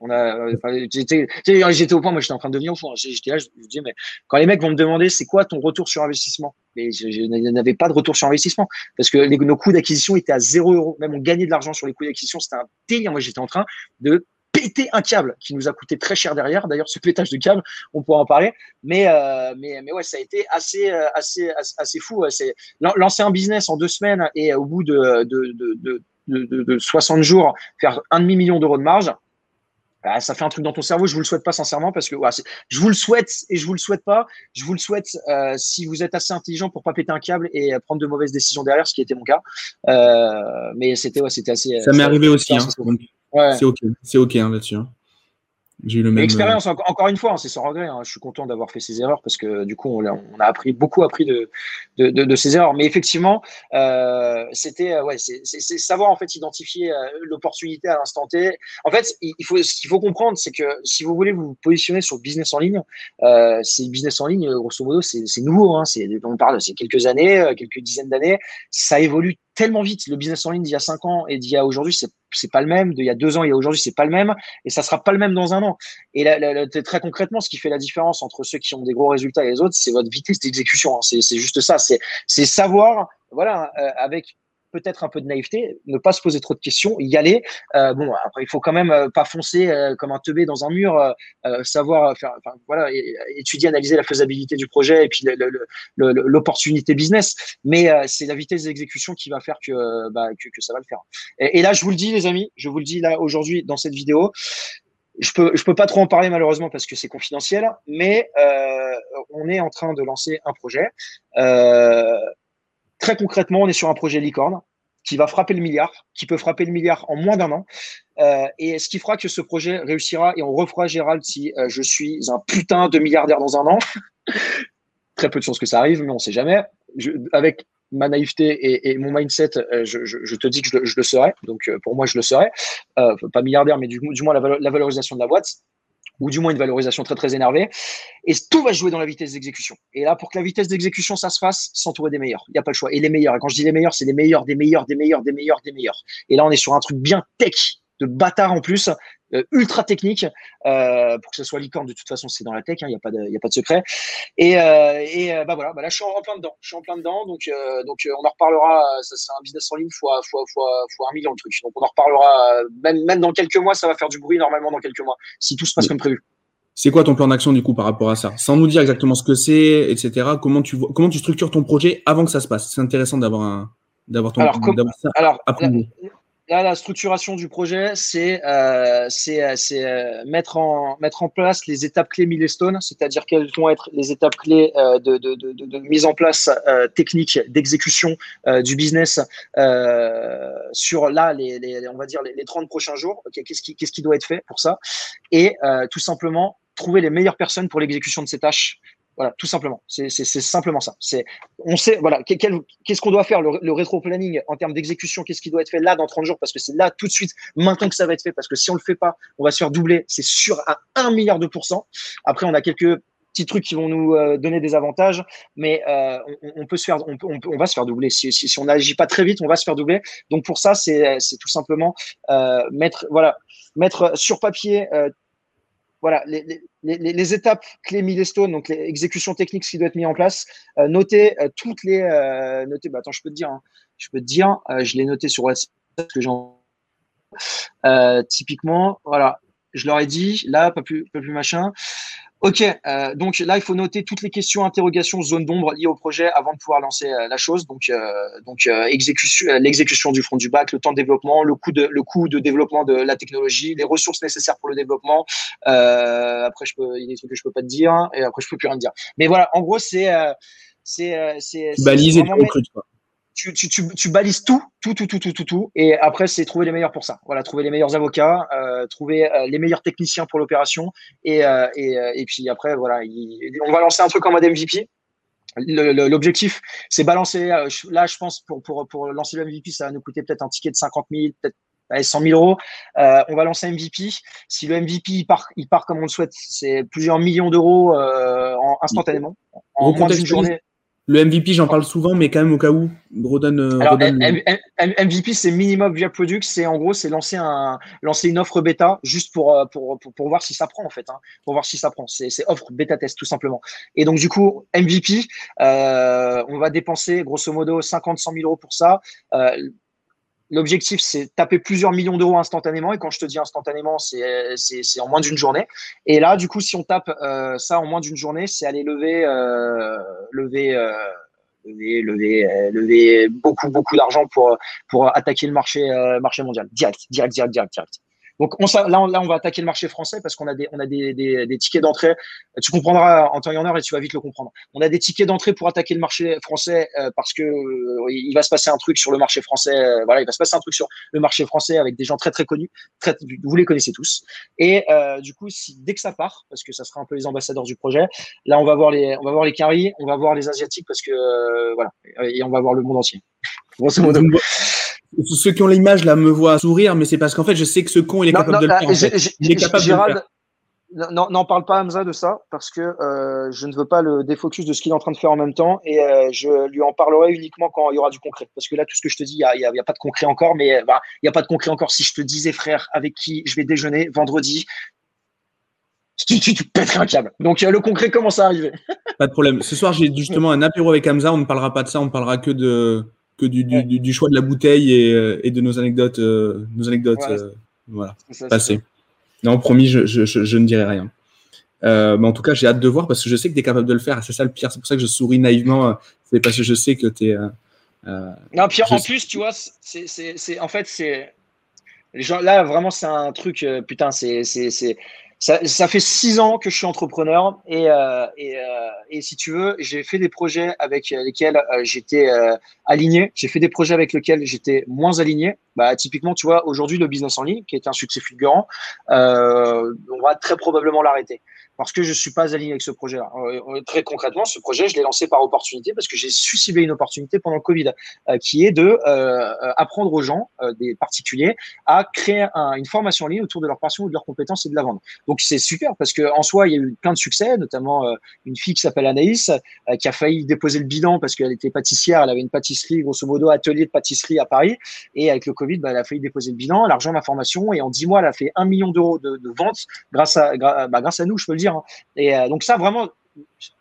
On a, j'étais, au point, moi, j'étais en train de devenir au fond. J'étais là, je me disais, mais quand les mecs vont me demander, c'est quoi ton retour sur investissement? Mais je, n'avais pas de retour sur investissement parce que nos coûts d'acquisition étaient à 0 euros. Même on gagnait de l'argent sur les coûts d'acquisition. C'était un délire. Moi, j'étais en train de péter un câble qui nous a coûté très cher derrière. D'ailleurs, ce pétage de câble, on pourra en parler. Mais, euh, mais, mais ouais, ça a été assez, euh, assez, assez fou. C'est lancer un business en deux semaines et au bout de, de, de, de, de 60 jours, faire un demi million d'euros de marge. Bah, ça fait un truc dans ton cerveau. Je vous le souhaite pas sincèrement parce que ouais, je vous le souhaite et je vous le souhaite pas. Je vous le souhaite euh, si vous êtes assez intelligent pour pas péter un câble et prendre de mauvaises décisions derrière, ce qui était mon cas. Euh, mais c'était ouais, c'était assez. Ça m'est arrivé aussi. Hein, c'est ok, c'est ok hein, là-dessus. Hein. J'ai eu le même. Expérience, encore une fois, hein, c'est sans regret. Je suis content d'avoir fait ces erreurs parce que du coup, on a, on a appris beaucoup appris de, de, de, de, ces erreurs. Mais effectivement, euh, c'était euh, ouais, c'est savoir en fait identifier euh, l'opportunité à l'instant T. En fait, il, faut ce qu'il faut comprendre, c'est que si vous voulez vous positionner sur le business en ligne, euh, c'est business en ligne, grosso modo, c'est nouveau. Hein, c'est on parle, c'est quelques années, euh, quelques dizaines d'années. Ça évolue tellement vite. Le business en ligne d'il y a cinq ans et d'il y a aujourd'hui, c'est c'est pas le même. D'il y a deux ans et aujourd'hui, c'est pas le même. Et ça sera pas le même dans un an. Et là, très concrètement, ce qui fait la différence entre ceux qui ont des gros résultats et les autres, c'est votre vitesse d'exécution. Hein. C'est juste ça. C'est savoir, voilà, euh, avec peut-être un peu de naïveté, ne pas se poser trop de questions, y aller. Euh, bon, après, il faut quand même euh, pas foncer euh, comme un teubé dans un mur, savoir faire, enfin, voilà, étudier, analyser la faisabilité du projet et puis l'opportunité business. Mais c'est la vitesse d'exécution qui va faire que, bah, que, ça va le faire. Et, là, je vous le dis, les amis, je vous le dis là aujourd'hui dans cette vidéo. Je peux, je peux pas trop en parler malheureusement parce que c'est confidentiel, mais on est en train de lancer un projet. Très concrètement, on est sur un projet licorne qui va frapper le milliard, qui peut frapper le milliard en moins d'un an. Euh, et ce qui fera que ce projet réussira, et on refera Gérald si euh, je suis un putain de milliardaire dans un an. Très peu de chances que ça arrive, mais on ne sait jamais. avec ma naïveté et, mon mindset, euh, je, te dis que je, le serai. Donc pour moi, je le serai. pas milliardaire, mais du, du moins la, valorisation de la boîte ou du moins une valorisation très très énervée. Et tout va jouer dans la vitesse d'exécution. Et là, pour que la vitesse d'exécution, ça se fasse, s'entourer des meilleurs. Il n'y a pas le choix. Et les meilleurs. Et quand je dis les meilleurs, c'est les meilleurs, des meilleurs, des meilleurs, des meilleurs, des meilleurs. Et là, on est sur un truc bien tech, de bâtard en plus, euh, ultra technique euh, pour que ce soit licorne de toute façon c'est dans la tech il hein, n'y a pas de y a pas de secret. Et, euh, et bah voilà bah là je suis en, plein dedans je suis en plein dedans donc donc on en reparlera ça c'est un business en ligne fois fois fois fois un million de trucs donc on en reparlera même même dans quelques mois ça va faire du bruit normalement dans quelques mois si tout se passe comme prévu. c'est quoi ton plan d'action du coup par rapport à ça? Sans nous dire exactement ce que c'est, etc. Comment tu comment tu structures ton projet avant que ça se passe? C'est intéressant d'avoir un d'avoir ton alors, alors Là, la structuration du projet, c'est euh, euh, euh, mettre, en, mettre en place les étapes clés milestone, c'est-à-dire quelles vont être les étapes clés euh, de, de, de, de, mise en place euh, technique, d'exécution euh, du business sur là, les, les, on va dire les, les 30 prochains jours. qu'est-ce, qui, qu'est-ce qui doit être fait pour ça? Et tout simplement trouver les meilleures personnes pour l'exécution de ces tâches voilà, tout simplement. C'est simplement ça. C'est, on sait, voilà, qu'est-ce qu'on doit faire, le, rétro-planning en termes d'exécution, qu'est-ce qui doit être fait là dans 30 jours, parce que c'est là tout de suite, maintenant que ça va être fait, parce que si on le fait pas, on va se faire doubler, c'est sûr à 1 milliard de pourcents. Après, on a quelques petits trucs qui vont nous euh, donner des avantages, mais euh, on, peut se faire, on, on, va se faire doubler. Si, si, si on n'agit pas très vite, on va se faire doubler. Donc pour ça, c'est tout simplement euh, mettre, voilà, mettre sur papier voilà, les, étapes clés milestone, donc les exécutions techniques qui doivent être mises en place, euh, noter euh, toutes les, euh, noter, bah, attends, je peux te dire, hein, je peux te dire, je l'ai noté sur WhatsApp que j'en, typiquement, voilà, je leur ai dit, là, pas plus, pas plus machin. Ok, euh, donc là, il faut noter toutes les questions, interrogations, zones d'ombre liées au projet avant de pouvoir lancer euh, la chose. Donc, euh, donc exécution, l'exécution du front du bac, le temps de développement, le coût de, le coût de développement de la technologie, les ressources nécessaires pour le développement. après, je peux, il y a des trucs que je peux pas te dire, et après, je peux plus rien te dire. Mais voilà, en gros, c'est, c'est, c'est, baliser recrutes, quoi tu, tu, tu, tu, balises tout, tout, tout, tout, tout, tout, tout. Et après, c'est trouver les meilleurs pour ça. Voilà, trouver les meilleurs avocats, euh, trouver euh, les meilleurs techniciens pour l'opération. Et, euh, et, euh, et, puis après, voilà, on va lancer un truc en mode MVP. L'objectif, c'est balancer. Euh, là, je pense pour, pour, pour lancer le MVP, ça va nous coûter peut-être un ticket de 50 000, peut-être 100 000 euros. Euh, on va lancer MVP. Si le MVP il part, il part comme on le souhaite, c'est plusieurs millions d'euros euh, instantanément en moins d'une journée. Le MVP, j'en parle souvent, mais quand même au cas où, redonne. Euh, Alors, MVP, c'est minimum via product. C'est en gros, c'est lancer un, lancer une offre bêta juste pour, euh, pour, pour, voir si ça prend en fait, hein, pour voir si ça prend. C'est offre bêta test tout simplement. Et donc du coup, MVP, euh, on va dépenser grosso modo 50, 100 000 euros pour ça. Euh, L'objectif, c'est taper plusieurs millions d'euros instantanément. Et quand je te dis instantanément, c'est en moins d'une journée. Et là, du coup, si on tape euh, ça en moins d'une journée, c'est aller lever, euh, lever, euh, lever, lever, euh, lever beaucoup, beaucoup d'argent pour, pour attaquer le marché, euh, marché mondial. Direct, direct, direct, direct, direct. Donc on, là, on, là, on va attaquer le marché français parce qu'on a des, on a des, des, des tickets d'entrée. Tu comprendras en temps et en heure et tu vas vite le comprendre. On a des tickets d'entrée pour attaquer le marché français euh, parce que euh, il va se passer un truc sur le marché français. Euh, voilà, il va se passer un truc sur le marché français avec des gens très très connus. Très, vous les connaissez tous. Et du coup, si, dès que ça part, parce que ça sera un peu les ambassadeurs du projet, là on va voir les, on va voir les caries, on va voir les asiatiques parce que voilà, et on va voir le monde entier. Ceux qui ont l'image là me voient sourire, mais c'est parce qu'en fait, je sais que ce con, il est capable de le faire. Il est capable de le faire. N'en parle pas Hamza de ça parce que euh, je ne veux pas le défocus de ce qu'il est en train de faire en même temps et euh, je lui en parlerai uniquement quand il y aura du concret. Parce que là, tout ce que je te dis, il n'y a, pas de concret encore, mais bah, il n'y a pas de concret encore. Si je te disais, frère, avec qui je vais déjeuner vendredi, tu, tu, tu pèterais un câble. Donc euh, le concret commence à arriver. pas de problème. Ce soir, j'ai justement un apéro avec Hamza. On ne parlera pas de ça, on ne parlera que de que du, du, du, choix de la bouteille et, euh, et de nos anecdotes, euh, nos anecdotes euh, voilà, passées. Non, promis, je, je, je, ne dirai rien. Euh, mais en tout cas, j'ai hâte de voir parce que je sais que tu es capable de le faire. C'est ça le pire. C'est pour ça que je souris naïvement. C'est parce que je sais que tu es. Euh, non, puis en plus, tu vois, c'est en fait, c'est. Là, vraiment, c'est un truc. putain, c'est ça, fait six ans que je suis entrepreneur et, euh, et, euh, et si tu veux, j'ai fait des projets avec lesquels euh, j'étais euh, aligné. J'ai fait des projets avec lesquels j'étais moins aligné. Bah, typiquement, tu vois, aujourd'hui, le business en ligne, qui est un succès fulgurant, on va très probablement l'arrêter parce que je suis pas aligné avec ce projet-là. Euh, très concrètement, ce projet, je l'ai lancé par opportunité parce que j'ai su cibler une opportunité pendant le Covid, euh, qui est de euh, apprendre aux gens, des particuliers, à créer une formation en ligne autour de leur passion ou de leurs compétences et de la vendre. Donc c'est super parce que en soi, il y a eu plein de succès, notamment une fille qui s'appelle Anaïs, qui a failli déposer le bilan parce qu'elle était pâtissière, elle avait une pâtisserie, grosso modo, atelier de pâtisserie à Paris, et avec le Covid, bah, elle a failli déposer le bilan, l'argent, la formation, et en dix mois, elle a fait un million d'euros de, de ventes grâce à, bah, grâce à nous, je peux le dire Hein. Et euh, donc ça, vraiment,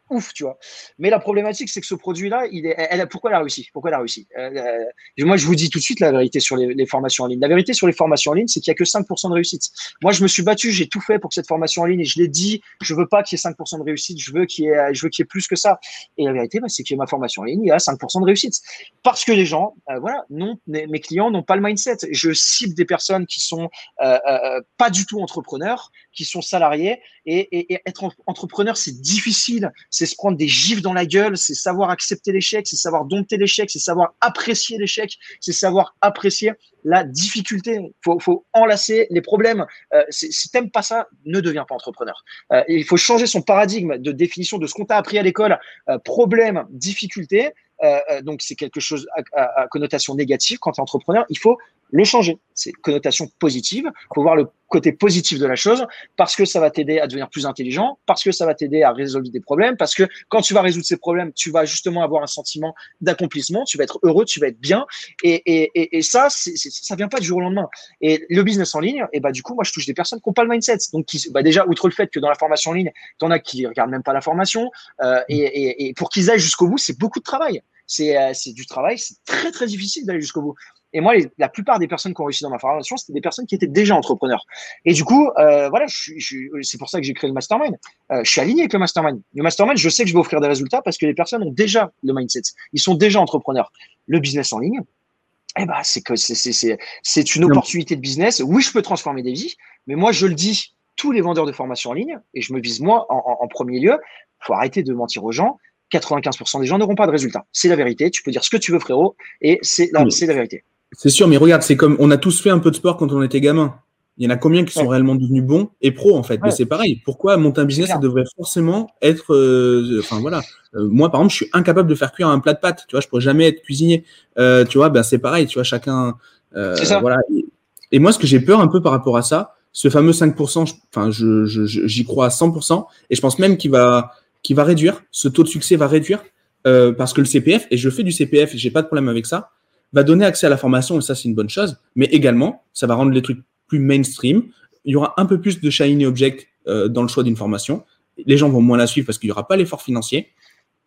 ouf, tu vois. Mais la problématique, c'est que ce produit-là, il est, elle, pourquoi elle a Pourquoi elle a euh, euh, Moi, je vous dis tout de suite la vérité sur les, formations en ligne. La vérité sur les formations en ligne, c'est qu'il n'y a que 5% de réussite. Moi, je me suis battu, j'ai tout fait pour cette formation en ligne, et je l'ai dit, je veux pas qu'il y ait 5% de réussite, je veux qu'il y ait, y ait plus que ça. Et la vérité, bah, c'est que ma formation en ligne, il y a 5% de réussite. Parce que les gens, voilà, non, mes clients n'ont pas le mindset. Je cible des personnes qui sont pas du tout entrepreneurs, qui sont salariés, et, être entrepreneur, c'est difficile. C'est se prendre des gifs dans la gueule, c'est savoir accepter l'échec, c'est savoir dompter l'échec, c'est savoir apprécier l'échec, c'est savoir apprécier la difficulté. Faut, faut enlacer les problèmes. Euh, si t'aimes pas ça, ne deviens pas entrepreneur. Euh, il faut changer son paradigme de définition de ce qu'on t'a appris à l'école. Euh, problème, difficulté. Euh, donc c'est quelque chose à, à, connotation négative quand tu es entrepreneur. Il faut le changer. C'est connotation positive. Faut voir le côté positif de la chose parce que ça va t'aider à devenir plus intelligent, parce que ça va t'aider à résoudre des problèmes, parce que quand tu vas résoudre ces problèmes, tu vas justement avoir un sentiment d'accomplissement, tu vas être heureux, tu vas être bien. Et, et, et, ça, c'est, ça vient pas du jour au lendemain. Et le business en ligne, et bah du coup, moi, je touche des personnes qui n'ont pas le mindset. Donc, qui, bah, déjà, outre le fait que dans la formation en ligne, tu en as qui regardent même pas la formation, euh, et, et, pour qu'ils aillent jusqu'au bout, c'est beaucoup de travail. C'est, euh, c'est du travail, c'est très très difficile d'aller jusqu'au bout. Et moi, la plupart des personnes qui ont réussi dans ma formation, c'était des personnes qui étaient déjà entrepreneurs. Et du coup, euh, voilà, je, je, c'est pour ça que j'ai créé le mastermind. Euh, je suis aligné avec le mastermind. Le mastermind, je sais que je vais offrir des résultats parce que les personnes ont déjà le mindset. Ils sont déjà entrepreneurs. Le business en ligne, eh ben, c'est que c'est, une opportunité de business. Oui, je peux transformer des vies, mais moi, je le dis, tous les vendeurs de formation en ligne, et je me vise moi en, en, en premier lieu, faut arrêter de mentir aux gens. 95% des gens n'auront pas de résultats. C'est la vérité. Tu peux dire ce que tu veux, frérot, et c'est la, c'est la vérité. C'est sûr, mais regarde, c'est comme on a tous fait un peu de sport quand on était gamin. Il y en a combien qui sont réellement devenus bons et pros en fait? Mais c'est pareil. Pourquoi monter un business, ça devrait forcément être. Euh, enfin voilà. Euh, moi par exemple, je suis incapable de faire cuire un plat de pâtes. Tu vois, je pourrais jamais être cuisinier. Euh, tu vois, ben c'est pareil. Tu vois, chacun. Ça. Voilà. Et, moi, ce que j'ai peur un peu par rapport à ça, ce fameux 5%, enfin, je, j'y crois à 100%. Et je pense même qu'il va, qu'il va réduire. Ce taux de succès va réduire parce que le CPF. Et je fais du CPF. et J'ai pas de problème avec ça va donner accès à la formation, et ça c'est une bonne chose, mais également, ça va rendre les trucs plus mainstream. Il y aura un peu plus de shiny object euh, dans le choix d'une formation. Les gens vont moins la suivre parce qu'il n'y aura pas l'effort financier.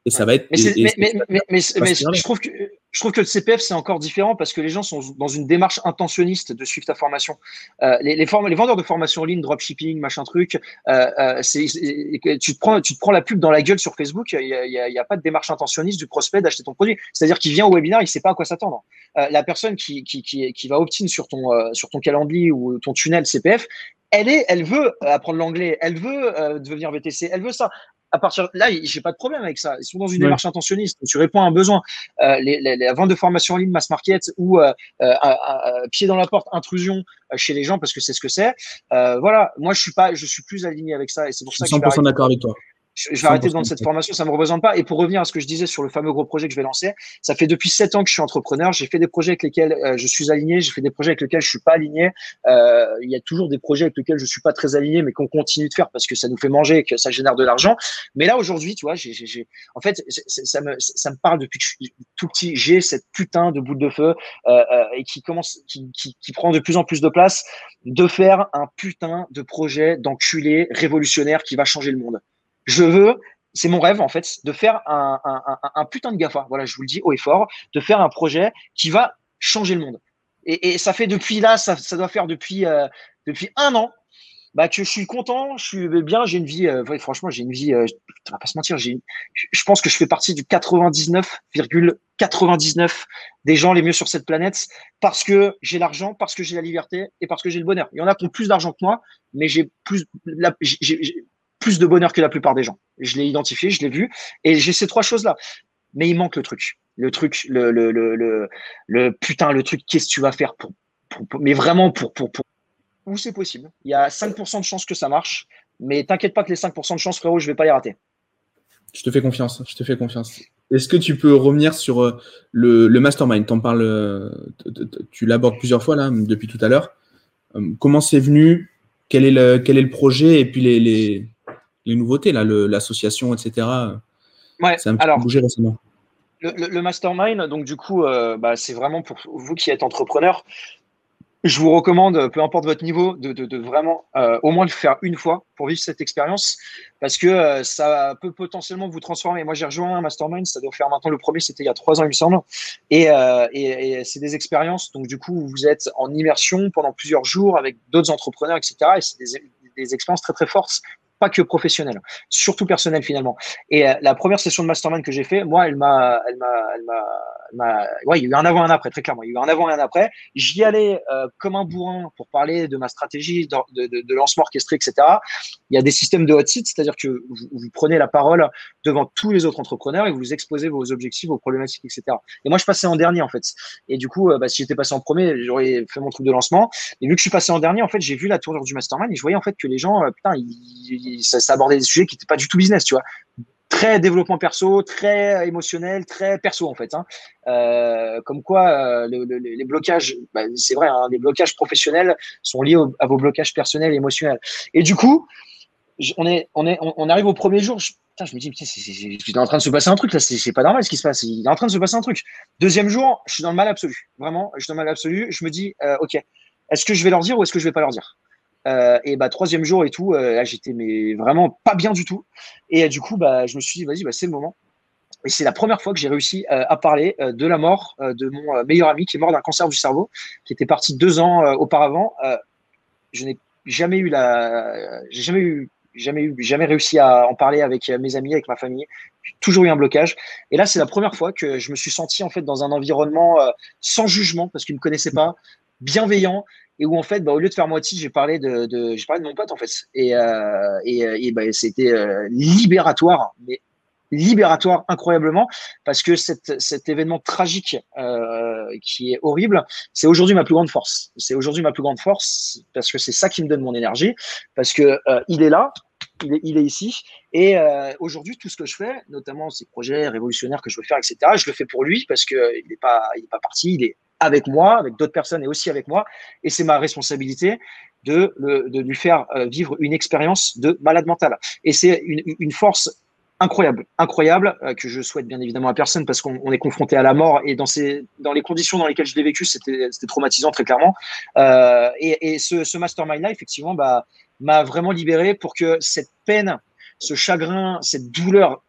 Et ça va être. Mais, mais, mais, mais je trouve que je trouve que le CPF, c'est encore différent parce que les gens sont dans une démarche intentionniste de suivre ta formation. Euh, les, vendeurs de formation en ligne, dropshipping, machin truc, euh, euh, tu, te prends, la pub dans la gueule sur Facebook, il n'y a, pas de démarche intentionniste du prospect d'acheter ton produit. C'est-à-dire qu'il vient au webinaire, il sait pas à quoi s'attendre. La personne qui, va opt-in sur ton, calendrier ou ton tunnel CPF, elle veut apprendre l'anglais, elle veut devenir VTC, elle veut ça à partir là, j'ai pas de problème avec ça. Ils sont dans une démarche intentionniste. Tu réponds à un besoin. Euh, les, les, les, ventes de formation en ligne, mass market ou euh, euh, pied dans la porte, intrusion euh, chez les gens parce que c'est ce que c'est. Euh, voilà. Moi, je suis pas, je suis plus aligné avec ça et c'est pour je ça que 100% d'accord avec toi je vais arrêter de vendre cette formation, ça me représente pas. Et pour revenir à ce que je disais sur le fameux gros projet que je vais lancer, ça fait depuis sept ans que je suis entrepreneur. J'ai fait des projets avec lesquels euh, je suis aligné, j'ai fait des projets avec lesquels je suis pas aligné. Euh, il y a toujours des projets avec lesquels je suis pas très aligné, mais qu'on continue de faire parce que ça nous fait manger et que ça génère de l'argent. Mais là aujourd'hui, tu vois, j'ai, en fait, ça me, ça me parle depuis que je suis tout petit. J'ai cette putain de boule de feu euh, euh, et qui commence, qui, qui, qui prend de plus en plus de place, de faire un putain de projet d'enculé révolutionnaire qui va changer le monde. Je veux c'est mon rêve en fait de faire un, un, un, un, putain de GAFA. Voilà, je vous le dis haut et fort, de faire un projet qui va changer le monde. Et, et ça fait depuis là, ça, ça doit faire depuis euh, depuis un an. Bah, que je suis content, je suis bien, j'ai une vie, euh, ouais, franchement, j'ai une vie, euh, on va pas se mentir, j'ai, je pense que je fais partie du 99,99 des gens les mieux sur cette planète parce que j'ai l'argent, parce que j'ai la liberté et parce que j'ai le bonheur. Il y en a qui ont plus d'argent que moi, mais j'ai plus, plus de bonheur que la plupart des gens. Je l'ai identifié, je l'ai vu, et j'ai ces trois choses-là. Mais il manque le truc. Le truc, le, le, le, le, le putain, le truc, qu'est-ce que tu vas faire pour, mais vraiment pour, pour, pour, où c'est possible. Il y a 5% de chances que ça marche, mais t'inquiète pas que les 5% de chance, frérot, je vais pas les rater. Je te fais confiance, je te fais confiance. Est-ce que tu peux revenir sur euh, le, le mastermind? T'en parles, euh, tu l'abordes plusieurs fois là, depuis tout à l'heure. Euh, comment c'est venu? Quel est, le, quel est le projet? Et puis les, les, les nouveautés, là, l'association, etc. Ouais, ça a un petit alors, peu bougé récemment. Le, le, le, mastermind, donc du coup, euh, bah, c'est vraiment pour vous qui êtes entrepreneur. Je vous recommande, peu importe votre niveau, de, de, de vraiment euh, au moins le faire une fois pour vivre cette expérience, parce que euh, ça peut potentiellement vous transformer. Moi, j'ai rejoint un mastermind, ça doit faire maintenant le premier, c'était il y a trois ans, il me semble, et, euh, et, et c'est des expériences. Donc, du coup, vous êtes en immersion pendant plusieurs jours avec d'autres entrepreneurs, etc. Et c'est des, des expériences très très fortes pas que professionnel, surtout personnel finalement. Et euh, la première session de mastermind que j'ai fait, moi, elle m'a, elle m'a, elle ouais, il y a eu un avant et un après, très clairement. Il y a eu un avant et un après. J'y allais euh, comme un bourrin pour parler de ma stratégie de, lancement orchestré, etc. Il y a des systèmes de hot seat, c'est-à-dire que vous, prenez la parole devant tous les autres entrepreneurs et vous exposez vos objectifs, vos problématiques, etc. Et moi, je passais en dernier en fait. Et du coup, euh, bah, si j'étais passé en premier, j'aurais fait mon truc de lancement. Et vu que je suis passé en dernier, en fait, j'ai vu la tournure du mastermind et je voyais en fait que les gens, putain, ils ça, ça, abordait des sujets qui n'étaient pas du tout business, tu vois. Très développement perso, très émotionnel, très perso en fait. Hein. Euh, comme quoi, euh, le, le, les blocages, bah, c'est vrai, hein, les blocages professionnels sont liés à vos blocages personnels et émotionnels. Et du coup, on est, on est, on, arrive au premier jour. Je, me dis, putain, il est en train de se passer un truc là, c'est pas normal ce qui se passe. Il est en train de se passer un truc. Deuxième jour, je suis dans le mal absolu. Vraiment, je suis dans le mal absolu. Je me dis, euh, ok, est-ce que je vais leur dire ou est-ce que je vais pas leur dire? Euh, et bah troisième jour et tout, euh, j'étais mais vraiment pas bien du tout. Et euh, du coup bah je me suis dit vas-y bah c'est le moment. Et c'est la première fois que j'ai réussi à parler de la mort de mon meilleur ami qui est mort d'un cancer du cerveau, qui était parti deux ans auparavant. je n'ai jamais eu la, j'ai jamais eu, jamais jamais réussi à en parler avec mes amis, avec ma famille. J'ai toujours eu un blocage. Et là c'est la première fois que je me suis senti en fait dans un environnement sans jugement parce qu'il me connaissait pas, bienveillant et où en fait, bah, au lieu de faire moitié, j'ai parlé de, mon pote en fait, et euh, et, et bah, c'était euh, libératoire, mais libératoire incroyablement parce que cet, événement tragique euh, qui est horrible, c'est aujourd'hui ma plus grande force. C'est aujourd'hui ma plus grande force parce que c'est ça qui me donne mon énergie, parce que euh, il est là, il est, ici. Et euh, aujourd'hui, tout ce que je fais, notamment ces projets révolutionnaires que je veux faire, etc., je le fais pour lui parce qu'il n'est pas, pas parti, il est avec moi, avec d'autres personnes et aussi avec moi. Et c'est ma responsabilité de, lui faire euh, vivre une expérience de malade mental. Et c'est une, force incroyable, incroyable, euh, que je souhaite bien évidemment à personne parce qu'on est confronté à la mort et dans, les conditions dans lesquelles je l'ai vécu, c'était traumatisant très clairement. Euh, et, ce mastermind-là, effectivement, bah, m'a vraiment libéré pour que cette peine, ce chagrin, cette douleur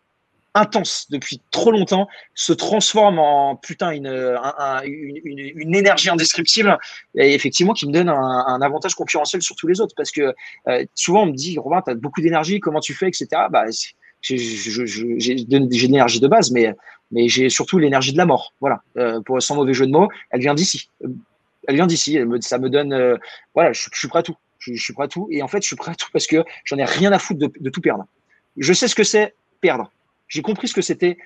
intense depuis trop longtemps se transforme en putain une, une, énergie indescriptible et effectivement qui me donne un, avantage concurrentiel sur tous les autres parce que euh, souvent on me dit Robin tu as beaucoup d'énergie comment tu fais etc bah, j'ai de l'énergie de base mais mais j'ai surtout l'énergie de la mort voilà. Euh, pour sans mauvais jeu de mots elle vient d'ici. Elle vient d'ici ça me donne euh, voilà je, suis prêt à tout. Je, suis prêt à tout et en fait je suis prêt à tout parce que j'en ai rien à foutre de, de tout perdre. Je sais ce que c'est perdre j'ai compris ce que c'était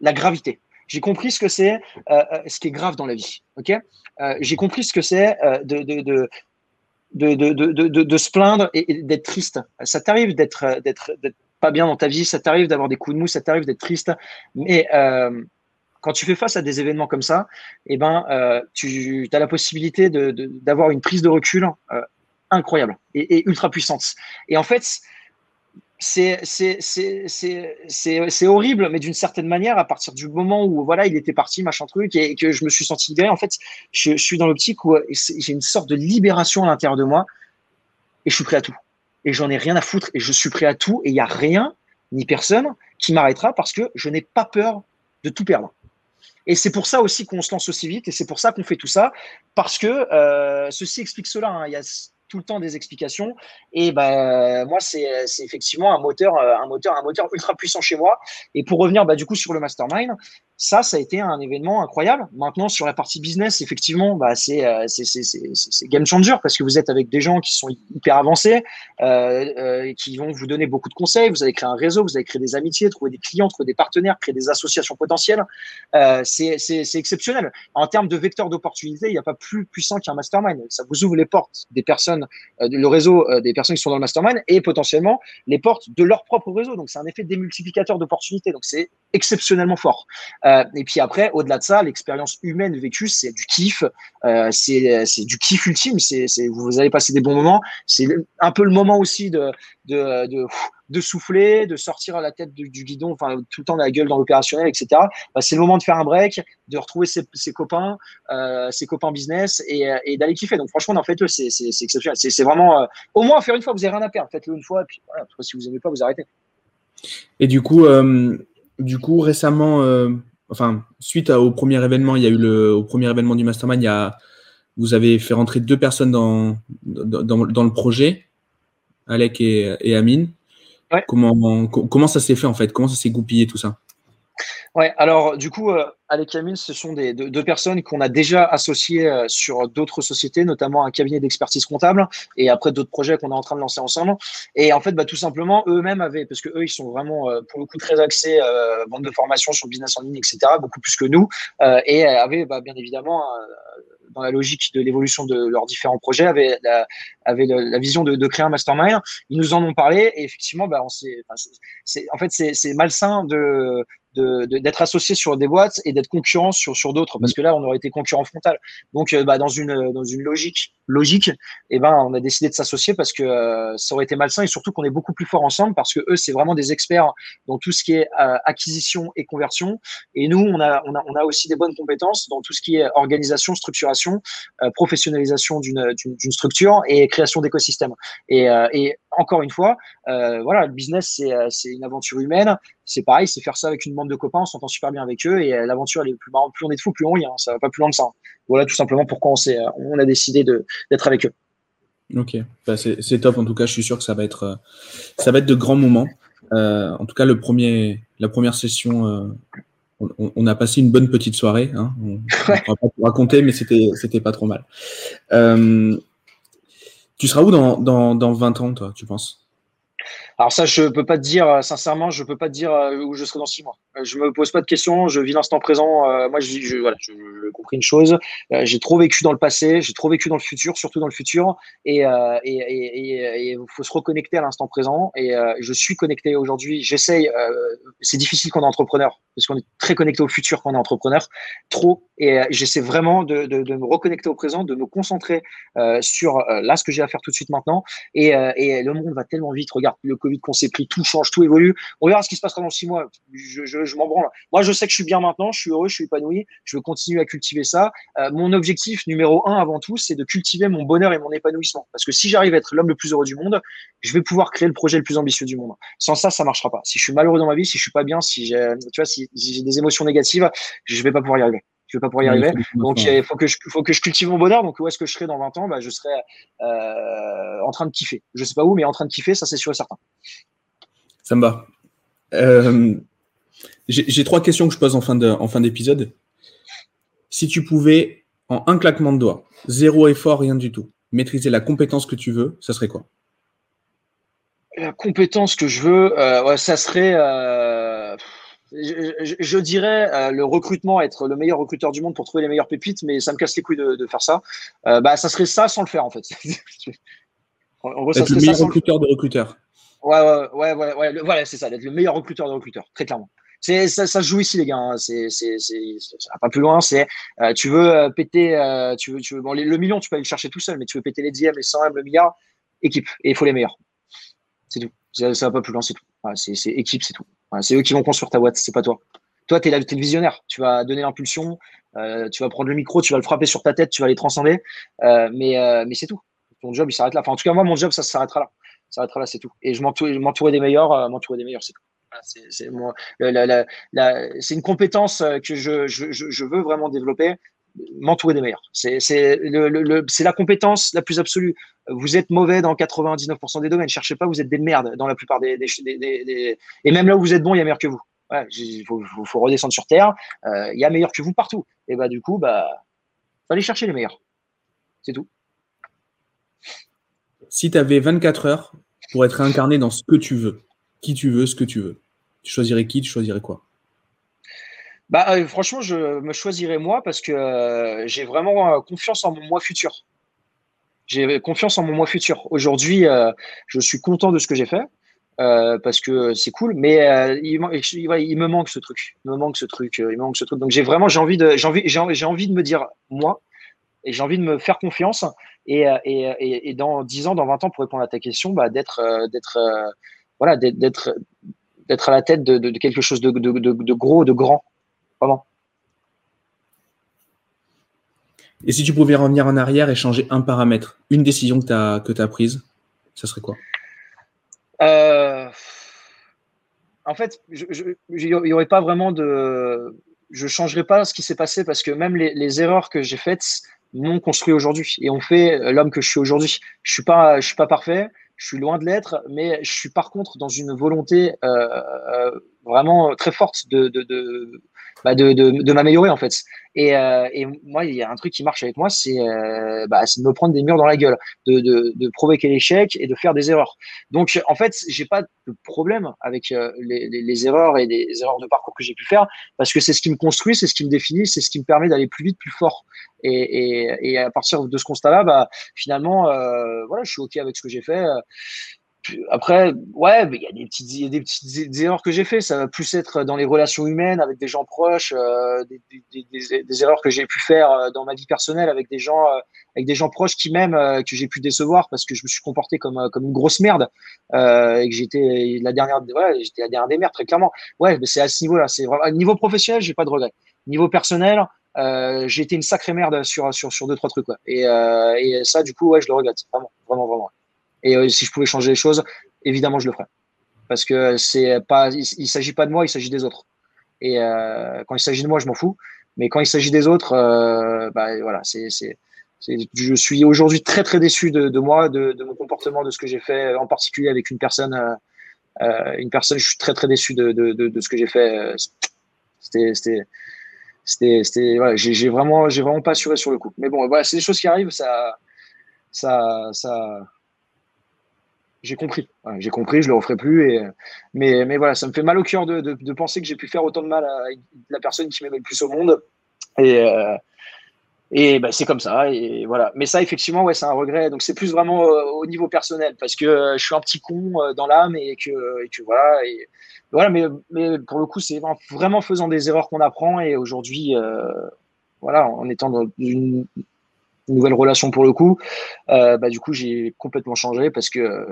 la gravité. J'ai compris ce que c'est, euh, euh, ce qui est grave dans la vie. Ok? Euh, J'ai compris ce que c'est de, de, de de, de, se plaindre et, d'être triste. Ça t'arrive d'être, d'être, pas bien dans ta vie, ça t'arrive d'avoir des coups de mou, ça t'arrive d'être triste. Mais quand tu fais face à des événements comme ça, eh ben, tu as la possibilité d'avoir une prise de recul incroyable et, et, ultra puissante. Et en fait, c'est horrible, mais d'une certaine manière, à partir du moment où voilà, il était parti, machin truc, et que je me suis senti libéré, en fait, je, suis dans l'optique où j'ai une sorte de libération à l'intérieur de moi, et je suis prêt à tout. Et j'en ai rien à foutre, et je suis prêt à tout, et il n'y a rien, ni personne, qui m'arrêtera parce que je n'ai pas peur de tout perdre. Et c'est pour ça aussi qu'on se lance aussi vite, et c'est pour ça qu'on fait tout ça, parce que euh, ceci explique cela. Hein. Tout le temps des explications. Et ben moi, c'est effectivement un moteur, euh, un moteur, un moteur ultra puissant chez moi. Et pour revenir bah, du coup sur le mastermind, ça, ça a été un événement incroyable. Maintenant, sur la partie business, effectivement, bah, c'est euh, game changer parce que vous êtes avec des gens qui sont hyper avancés, euh, euh, qui vont vous donner beaucoup de conseils. Vous allez créer un réseau, vous allez créer des amitiés, trouver des clients, trouver des partenaires, créer des associations potentielles. Euh, c'est exceptionnel. En termes de vecteur d'opportunité, il n'y a pas plus puissant qu'un mastermind. Ça vous ouvre les portes des personnes, euh, le réseau des personnes qui sont dans le mastermind et potentiellement les portes de leur propre réseau. Donc, c'est un effet démultiplicateur d'opportunités. Donc, c'est exceptionnellement fort. Euh, et puis après, au-delà de ça, l'expérience humaine vécue, c'est du kiff, euh, c'est du kiff ultime. C'est vous allez passer des bons moments. C'est un peu le moment aussi de de, de, de souffler, de sortir la tête du, guidon, enfin tout le temps la gueule dans l'opérationnel, etc. Bah, c'est le moment de faire un break, de retrouver ses, ses copains, euh, ses copains business et, et d'aller kiffer. Donc franchement, en fait, c'est exceptionnel. C'est vraiment euh, au moins faire une fois, vous n'avez rien à perdre. Faites-le une fois, et puis voilà. Si vous n'aimez pas, vous arrêtez. Et du coup, euh, du coup, récemment, euh, enfin, suite au premier événement, il y a eu le au premier événement du Mastermind, il y a, vous avez fait rentrer deux personnes dans, dans, dans le projet, Alec et, et Amine. Comment, comment ça s'est fait en fait? Comment ça s'est goupillé tout ça? Ouais, alors du coup, euh, Alec et ce sont des, deux, personnes qu'on a déjà associées euh, sur d'autres sociétés, notamment un cabinet d'expertise comptable et après d'autres projets qu'on est en train de lancer ensemble. Et en fait, bah, tout simplement, eux-mêmes avaient, parce que eux, ils sont vraiment euh, pour le coup très axés euh, bande de formation sur le business en ligne, etc., beaucoup plus que nous, et avaient bah, bien évidemment dans la logique de l'évolution de leurs différents projets, avaient la, vision de, créer un mastermind. Ils nous en ont parlé et effectivement, bah, en fait, c'est malsain de, d'être associé sur des boîtes et d'être concurrent sur, sur d'autres. Parce que là on aurait été concurrent frontal. Donc euh, bah, dans une dans une logique logique eh ben on a décidé de s'associer parce que euh, ça aurait été malsain et surtout qu'on est beaucoup plus fort ensemble parce que eux c'est vraiment des experts dans tout ce qui est euh, acquisition et conversion. Et nous on a, on a on a aussi des bonnes compétences dans tout ce qui est organisation structuration professionnalisation d'une structure et création d'écosystèmes. Et, et encore une fois, voilà, le business, c'est une aventure humaine. C'est pareil, c'est faire ça avec une bande de copains, on s'entend super bien avec eux et euh, l'aventure, elle est plus marrante. Plus on est de fous, plus on y est. Hein, ça va pas plus loin que ça. Voilà tout simplement pourquoi on, on a décidé d'être avec eux. Ok, bah, c'est top. En tout cas, je suis sûr que ça va être, ça va être de grands moments. en tout cas, le premier, la première session, on, a passé une bonne petite soirée. Hein. On ne va pas tout raconter, mais c'était pas trop mal. Tu seras où dans, dans, dans 20 ans, toi, tu penses? Alors ça, je peux pas te dire, euh, sincèrement, je peux pas te dire euh, où je serai dans six mois. Euh, je me pose pas de questions, je vis l'instant présent. moi, je, je, voilà, je, une chose. j'ai trop vécu dans le passé, j'ai trop vécu dans le futur, surtout dans le futur. Et il faut se reconnecter à l'instant présent. Et je suis connecté aujourd'hui. J'essaye. c'est difficile quand on est entrepreneur, parce qu'on est très connecté au futur quand on est entrepreneur. Trop. Et j'essaie vraiment de, de, me reconnecter au présent, de me concentrer sur là ce que j'ai à faire tout de suite maintenant. Et le monde va tellement vite. Regarde le Covid qu'on s'est pris, tout change, tout évolue. On verra ce qui se passera dans six mois. Je, je, je m'en branle. Moi, je sais que je suis bien maintenant, je suis heureux, je suis épanoui. Je veux continuer à cultiver ça. Euh, mon objectif numéro un avant tout, c'est de cultiver mon bonheur et mon épanouissement. Parce que si j'arrive à être l'homme le plus heureux du monde, je vais pouvoir créer le projet le plus ambitieux du monde. Sans ça, ça marchera pas. Si je suis malheureux dans ma vie, si je suis pas bien, si j'ai, tu vois, si, j'ai des émotions négatives, je vais pas pouvoir y arriver. Je vais pas pouvoir y arriver. Donc, il faut que je, faut que je cultive mon bonheur. Donc, où est-ce que je serai dans 20 ans? Bah, Je serai euh, en train de kiffer. Je sais pas où, mais en train de kiffer, ça, c'est sûr et certain. Ça me va. Euh, j'ai trois questions que je pose en fin d'épisode. En fin si tu pouvais, en un claquement de doigts, zéro effort, rien du tout, maîtriser la compétence que tu veux, ça serait quoi? La compétence que je veux, euh, ça serait je, dirais euh, le recrutement, être le meilleur recruteur du monde pour trouver les meilleures pépites, mais ça me casse les couilles de, faire ça. Euh, bah, ça serait ça sans le faire en fait. en gros, ça serait le meilleur recruteur de recruteurs. Ouais, ouais, ouais, ouais, voilà, c'est ça, d'être le meilleur recruteur de recruteurs, très clairement. C'est, ça, ça joue ici, les gars. Hein. C'est, pas plus loin. C'est, euh, tu veux péter, tu veux, tu veux, bon, le million, tu peux aller le chercher tout seul, mais tu veux péter les dixièmes, les 100 M, le milliard, équipe. Et il faut les meilleurs. C'est tout. Ça, ça va pas plus loin, c'est tout. c'est, c'est équipe, c'est tout c'est eux qui vont construire ta boîte, c'est pas toi. Toi, tu es, le visionnaire. Tu vas donner l'impulsion, euh, tu vas prendre le micro, tu vas le frapper sur ta tête, tu vas les transcender. Euh, mais euh, mais c'est tout. Ton job, il s'arrête là. En tout cas, moi, mon job, ça s'arrêtera là. Ça s'arrêtera là, c'est tout. Et je m'entourer des meilleurs, m'entourer des meilleurs, c'est tout. C'est une compétence que je, veux vraiment développer, m'entourer des meilleurs. C'est la compétence la plus absolue. Vous êtes mauvais dans 99% des domaines. Cherchez pas, vous êtes des merdes dans la plupart des, Et même là où vous êtes bon, il y a meilleur que vous. Il faut, faut, redescendre sur terre. Euh, il y a meilleur que vous partout. Et bah du coup, bah, aller chercher les meilleurs. C'est tout. Si tu avais 24 heures pour être incarné dans ce que tu veux, qui tu veux, ce que tu veux, tu choisirais qui, tu choisirais quoi? Bah, euh, franchement, je me choisirais moi parce que euh, j'ai vraiment confiance en mon moi futur. J'ai confiance en mon moi futur. Aujourd'hui, euh, je suis content de ce que j'ai fait euh, parce que c'est cool, mais euh, il, me manque ce truc. Il me manque ce truc. il manque ce truc. Donc j'ai vraiment j'ai envie de j'ai envie j'ai envie de me dire moi et j'ai envie de me faire confiance et, et, et, dans 10 ans, dans 20 ans, pour répondre à ta question, bah, d'être d'être voilà d'être d'être à la tête de, de, quelque chose de, de, gros, de grand, Et si tu pouvais revenir en arrière et changer un paramètre, une décision que tu as, que as prise, ça serait quoi? Euh, En fait, il n'y aurait pas vraiment de. Je ne changerais pas ce qui s'est passé parce que même les, erreurs que j'ai faites m'ont construit aujourd'hui et ont fait l'homme que je suis aujourd'hui. Je ne suis, pas, je suis pas parfait, je suis loin de l'être, mais je suis par contre dans une volonté euh, euh, vraiment très forte de, de, bah, de, de, de m'améliorer en fait. Et, euh, et, moi, il y a un truc qui marche avec moi, c'est euh, bah, de me prendre des murs dans la gueule, de, de, provoquer l'échec et de faire des erreurs. Donc, en fait, j'ai pas de problème avec euh, les, les, les, erreurs et des erreurs de parcours que j'ai pu faire, parce que c'est ce qui me construit, c'est ce qui me définit, c'est ce qui me permet d'aller plus vite, plus fort. Et, et, et à partir de ce constat-là, bah, finalement, voilà, je suis ok avec ce que j'ai fait après, ouais, il y a des petites, y a des petites erreurs que j'ai fait. Ça va plus être dans les relations humaines avec des gens proches, euh, des, des, des, des, erreurs que j'ai pu faire euh, dans ma vie personnelle avec des gens, euh, avec des gens proches qui m'aiment, que j'ai pu décevoir parce que je me suis comporté comme comme une grosse merde et que j'étais la dernière, ouais, j'étais la dernière des merdes très clairement. Ouais, mais c'est à ce niveau-là. C'est niveau professionnel, j'ai pas de regrets. Niveau personnel, j'ai été une sacrée merde sur sur sur deux trois trucs. quoi Et, et ça, du coup, ouais, je le regrette vraiment, vraiment, vraiment. Et euh, si je pouvais changer les choses, évidemment, je le ferais. Parce que c'est pas, il, ne s'agit pas de moi, il s'agit des autres. Et euh, quand il s'agit de moi, je m'en fous. Mais quand il s'agit des autres, euh, bah, voilà, c'est, c'est, je suis aujourd'hui très très déçu de, de moi, de, de, mon comportement, de ce que j'ai fait, en particulier avec une personne. Une personne, je suis très très déçu de, de, de ce que j'ai fait. C'était, c'était, c'était, c'était, voilà, j'ai, j'ai vraiment, j'ai vraiment pas assuré sur le coup. Mais bon, voilà, c'est des choses qui arrivent, ça, ça, ça, j'ai compris. j'ai compris, je le referai plus. Et, mais, mais voilà, ça me fait mal au cœur de, de, penser que j'ai pu faire autant de mal à la personne qui m'aimait le plus au monde. Et, euh, et ben, c'est comme ça. Et voilà. Mais ça, effectivement, ouais, c'est un regret. Donc c'est plus vraiment euh, au niveau personnel parce que euh, je suis un petit con dans l'âme et que, et que voilà. Et, voilà. Mais, mais pour le coup, c'est vraiment faisant des erreurs qu'on apprend. Et aujourd'hui, voilà, en étant dans une nouvelle relation pour le coup. Euh, bah, du coup, j'ai complètement changé parce que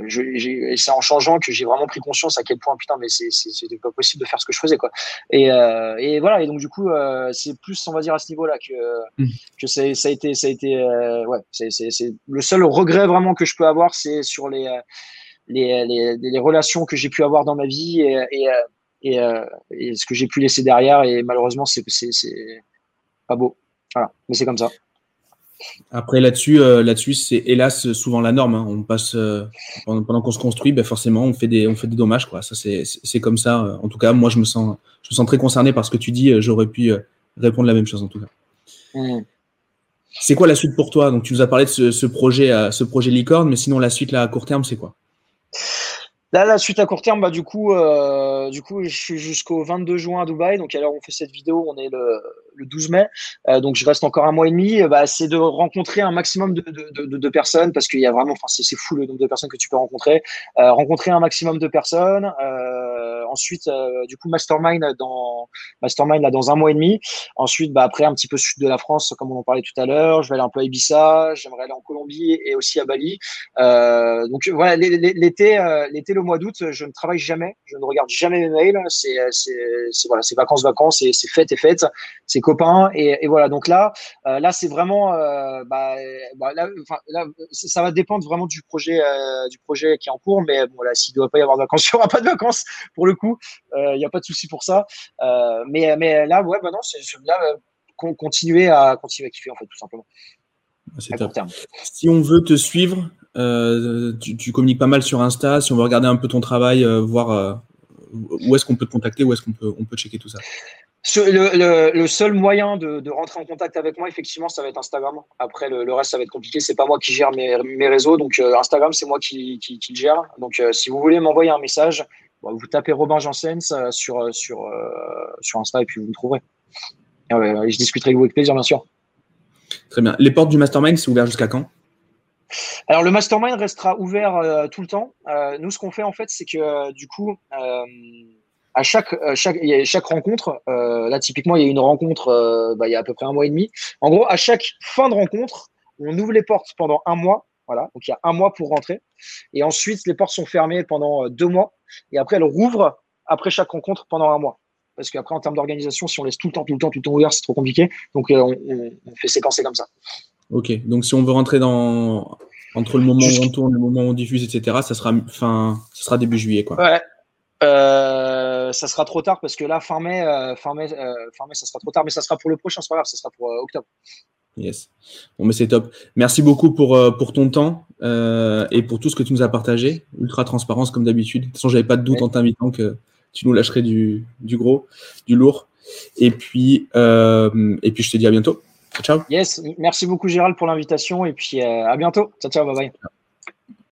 c'est en changeant que j'ai vraiment pris conscience à quel point, putain, mais c'était pas possible de faire ce que je faisais, quoi. Et, euh, et voilà. Et donc, du coup, euh, c'est plus, on va dire, à ce niveau-là que, mmh. que ça a été, ça a été, ouais, c'est le seul regret vraiment que je peux avoir, c'est sur les, les, les, les, relations que j'ai pu avoir dans ma vie et, et, et, et ce que j'ai pu laisser derrière. Et malheureusement, c'est pas beau. Voilà. Mais c'est comme ça. Après là-dessus, euh, là-dessus, c'est hélas souvent la norme. Hein. On passe euh, pendant, qu'on se construit, ben forcément, on fait des, on fait des dommages, quoi. Ça, c'est comme ça. En tout cas, moi, je me sens, je me sens très concerné par ce que tu dis. J'aurais pu euh, répondre la même chose, en tout cas. Mmh. C'est quoi la suite pour toi? Donc, tu nous as parlé de ce, ce projet, ce projet licorne, mais sinon, la suite là à court terme, c'est quoi? Là, la suite à court terme, bah, du coup, euh, du coup, je suis jusqu'au 22 juin à Dubaï. Donc, alors, on fait cette vidéo, on est le, le 12 mai. Euh, donc, je reste encore un mois et demi. Bah, c'est de rencontrer un maximum de, personnes parce qu'il y a vraiment, enfin, c'est fou le nombre de personnes que tu peux rencontrer. Euh, rencontrer un maximum de personnes. Ensuite, euh, du coup, mastermind dans mastermind là dans un mois et demi. Ensuite, bah, après, un petit peu sud de la France, comme on en parlait tout à l'heure. Je vais aller un peu à Ibiza. J'aimerais aller en Colombie et aussi à Bali. donc, voilà, l'été, l'été, le mois d'août, je ne travaille jamais, je ne regarde jamais mes mails. C'est, c'est, voilà, c'est vacances, vacances, et c'est fête et fête, c'est copains, et, voilà. Donc là, euh, là, c'est vraiment, euh, bah, bah, là, ça va dépendre vraiment du projet, euh, du projet qui est en cours. Mais bon, là, s'il ne doit pas y avoir de vacances, il n'y aura pas de vacances pour le coup. Il n'y a pas de souci pour ça. mais, mais là, ouais, bah non, c'est là, continuer à continuer à kiffer en fait, tout simplement. Top. Si on veut te suivre, euh, tu, communiques pas mal sur Insta. Si on veut regarder un peu ton travail, euh, voir euh, où est-ce qu'on peut te contacter, où est-ce qu'on peut, on peut checker tout ça? Le, seul moyen de, rentrer en contact avec moi, effectivement, ça va être Instagram. Après, le, reste, ça va être compliqué. C'est pas moi qui gère mes, réseaux. Donc, Instagram, c'est moi qui, qui, le gère. Donc, si vous voulez m'envoyer un message, vous tapez Robin Janssens sur, sur, sur Insta et puis vous me trouverez. je discuterai avec vous avec plaisir, bien sûr. Très bien. Les portes du mastermind, c'est ouvert jusqu'à quand? Alors le mastermind restera ouvert euh, tout le temps. Euh, nous, ce qu'on fait en fait, c'est que euh, du coup, à chaque, chaque, chaque rencontre, là typiquement, il y a une rencontre, bah, il y a à peu près un mois et demi. En gros, à chaque fin de rencontre, on ouvre les portes pendant un mois. Voilà, donc il y a un mois pour rentrer. Et ensuite, les portes sont fermées pendant deux mois. Et après, elles rouvrent après chaque rencontre pendant un mois. Parce qu'après, en termes d'organisation, si on laisse tout le temps, tout le temps, tout le temps ouvert, c'est trop compliqué. Donc, on, on fait séquencer comme ça. Ok, donc si on veut rentrer dans entre le moment où on tourne, le moment où on diffuse, etc., ça sera fin, ça sera début juillet, quoi. Ouais. Euh, ça sera trop tard parce que là, fin mai, euh, fin, mai, euh, fin mai, ça sera trop tard, mais ça sera pour le prochain, c'est pas grave, ça sera pour octobre. Yes. Bon, mais c'est top. Merci beaucoup pour, pour ton temps et pour tout ce que tu nous as partagé. Ultra transparence comme d'habitude. De toute façon, j'avais pas de doute en t'invitant que tu nous lâcherais du, du, gros, du lourd. Et puis, et puis, je te dis à bientôt. Ciao. Yes, merci beaucoup Gérald pour l'invitation et puis euh, à bientôt. Ciao, ciao, bye bye.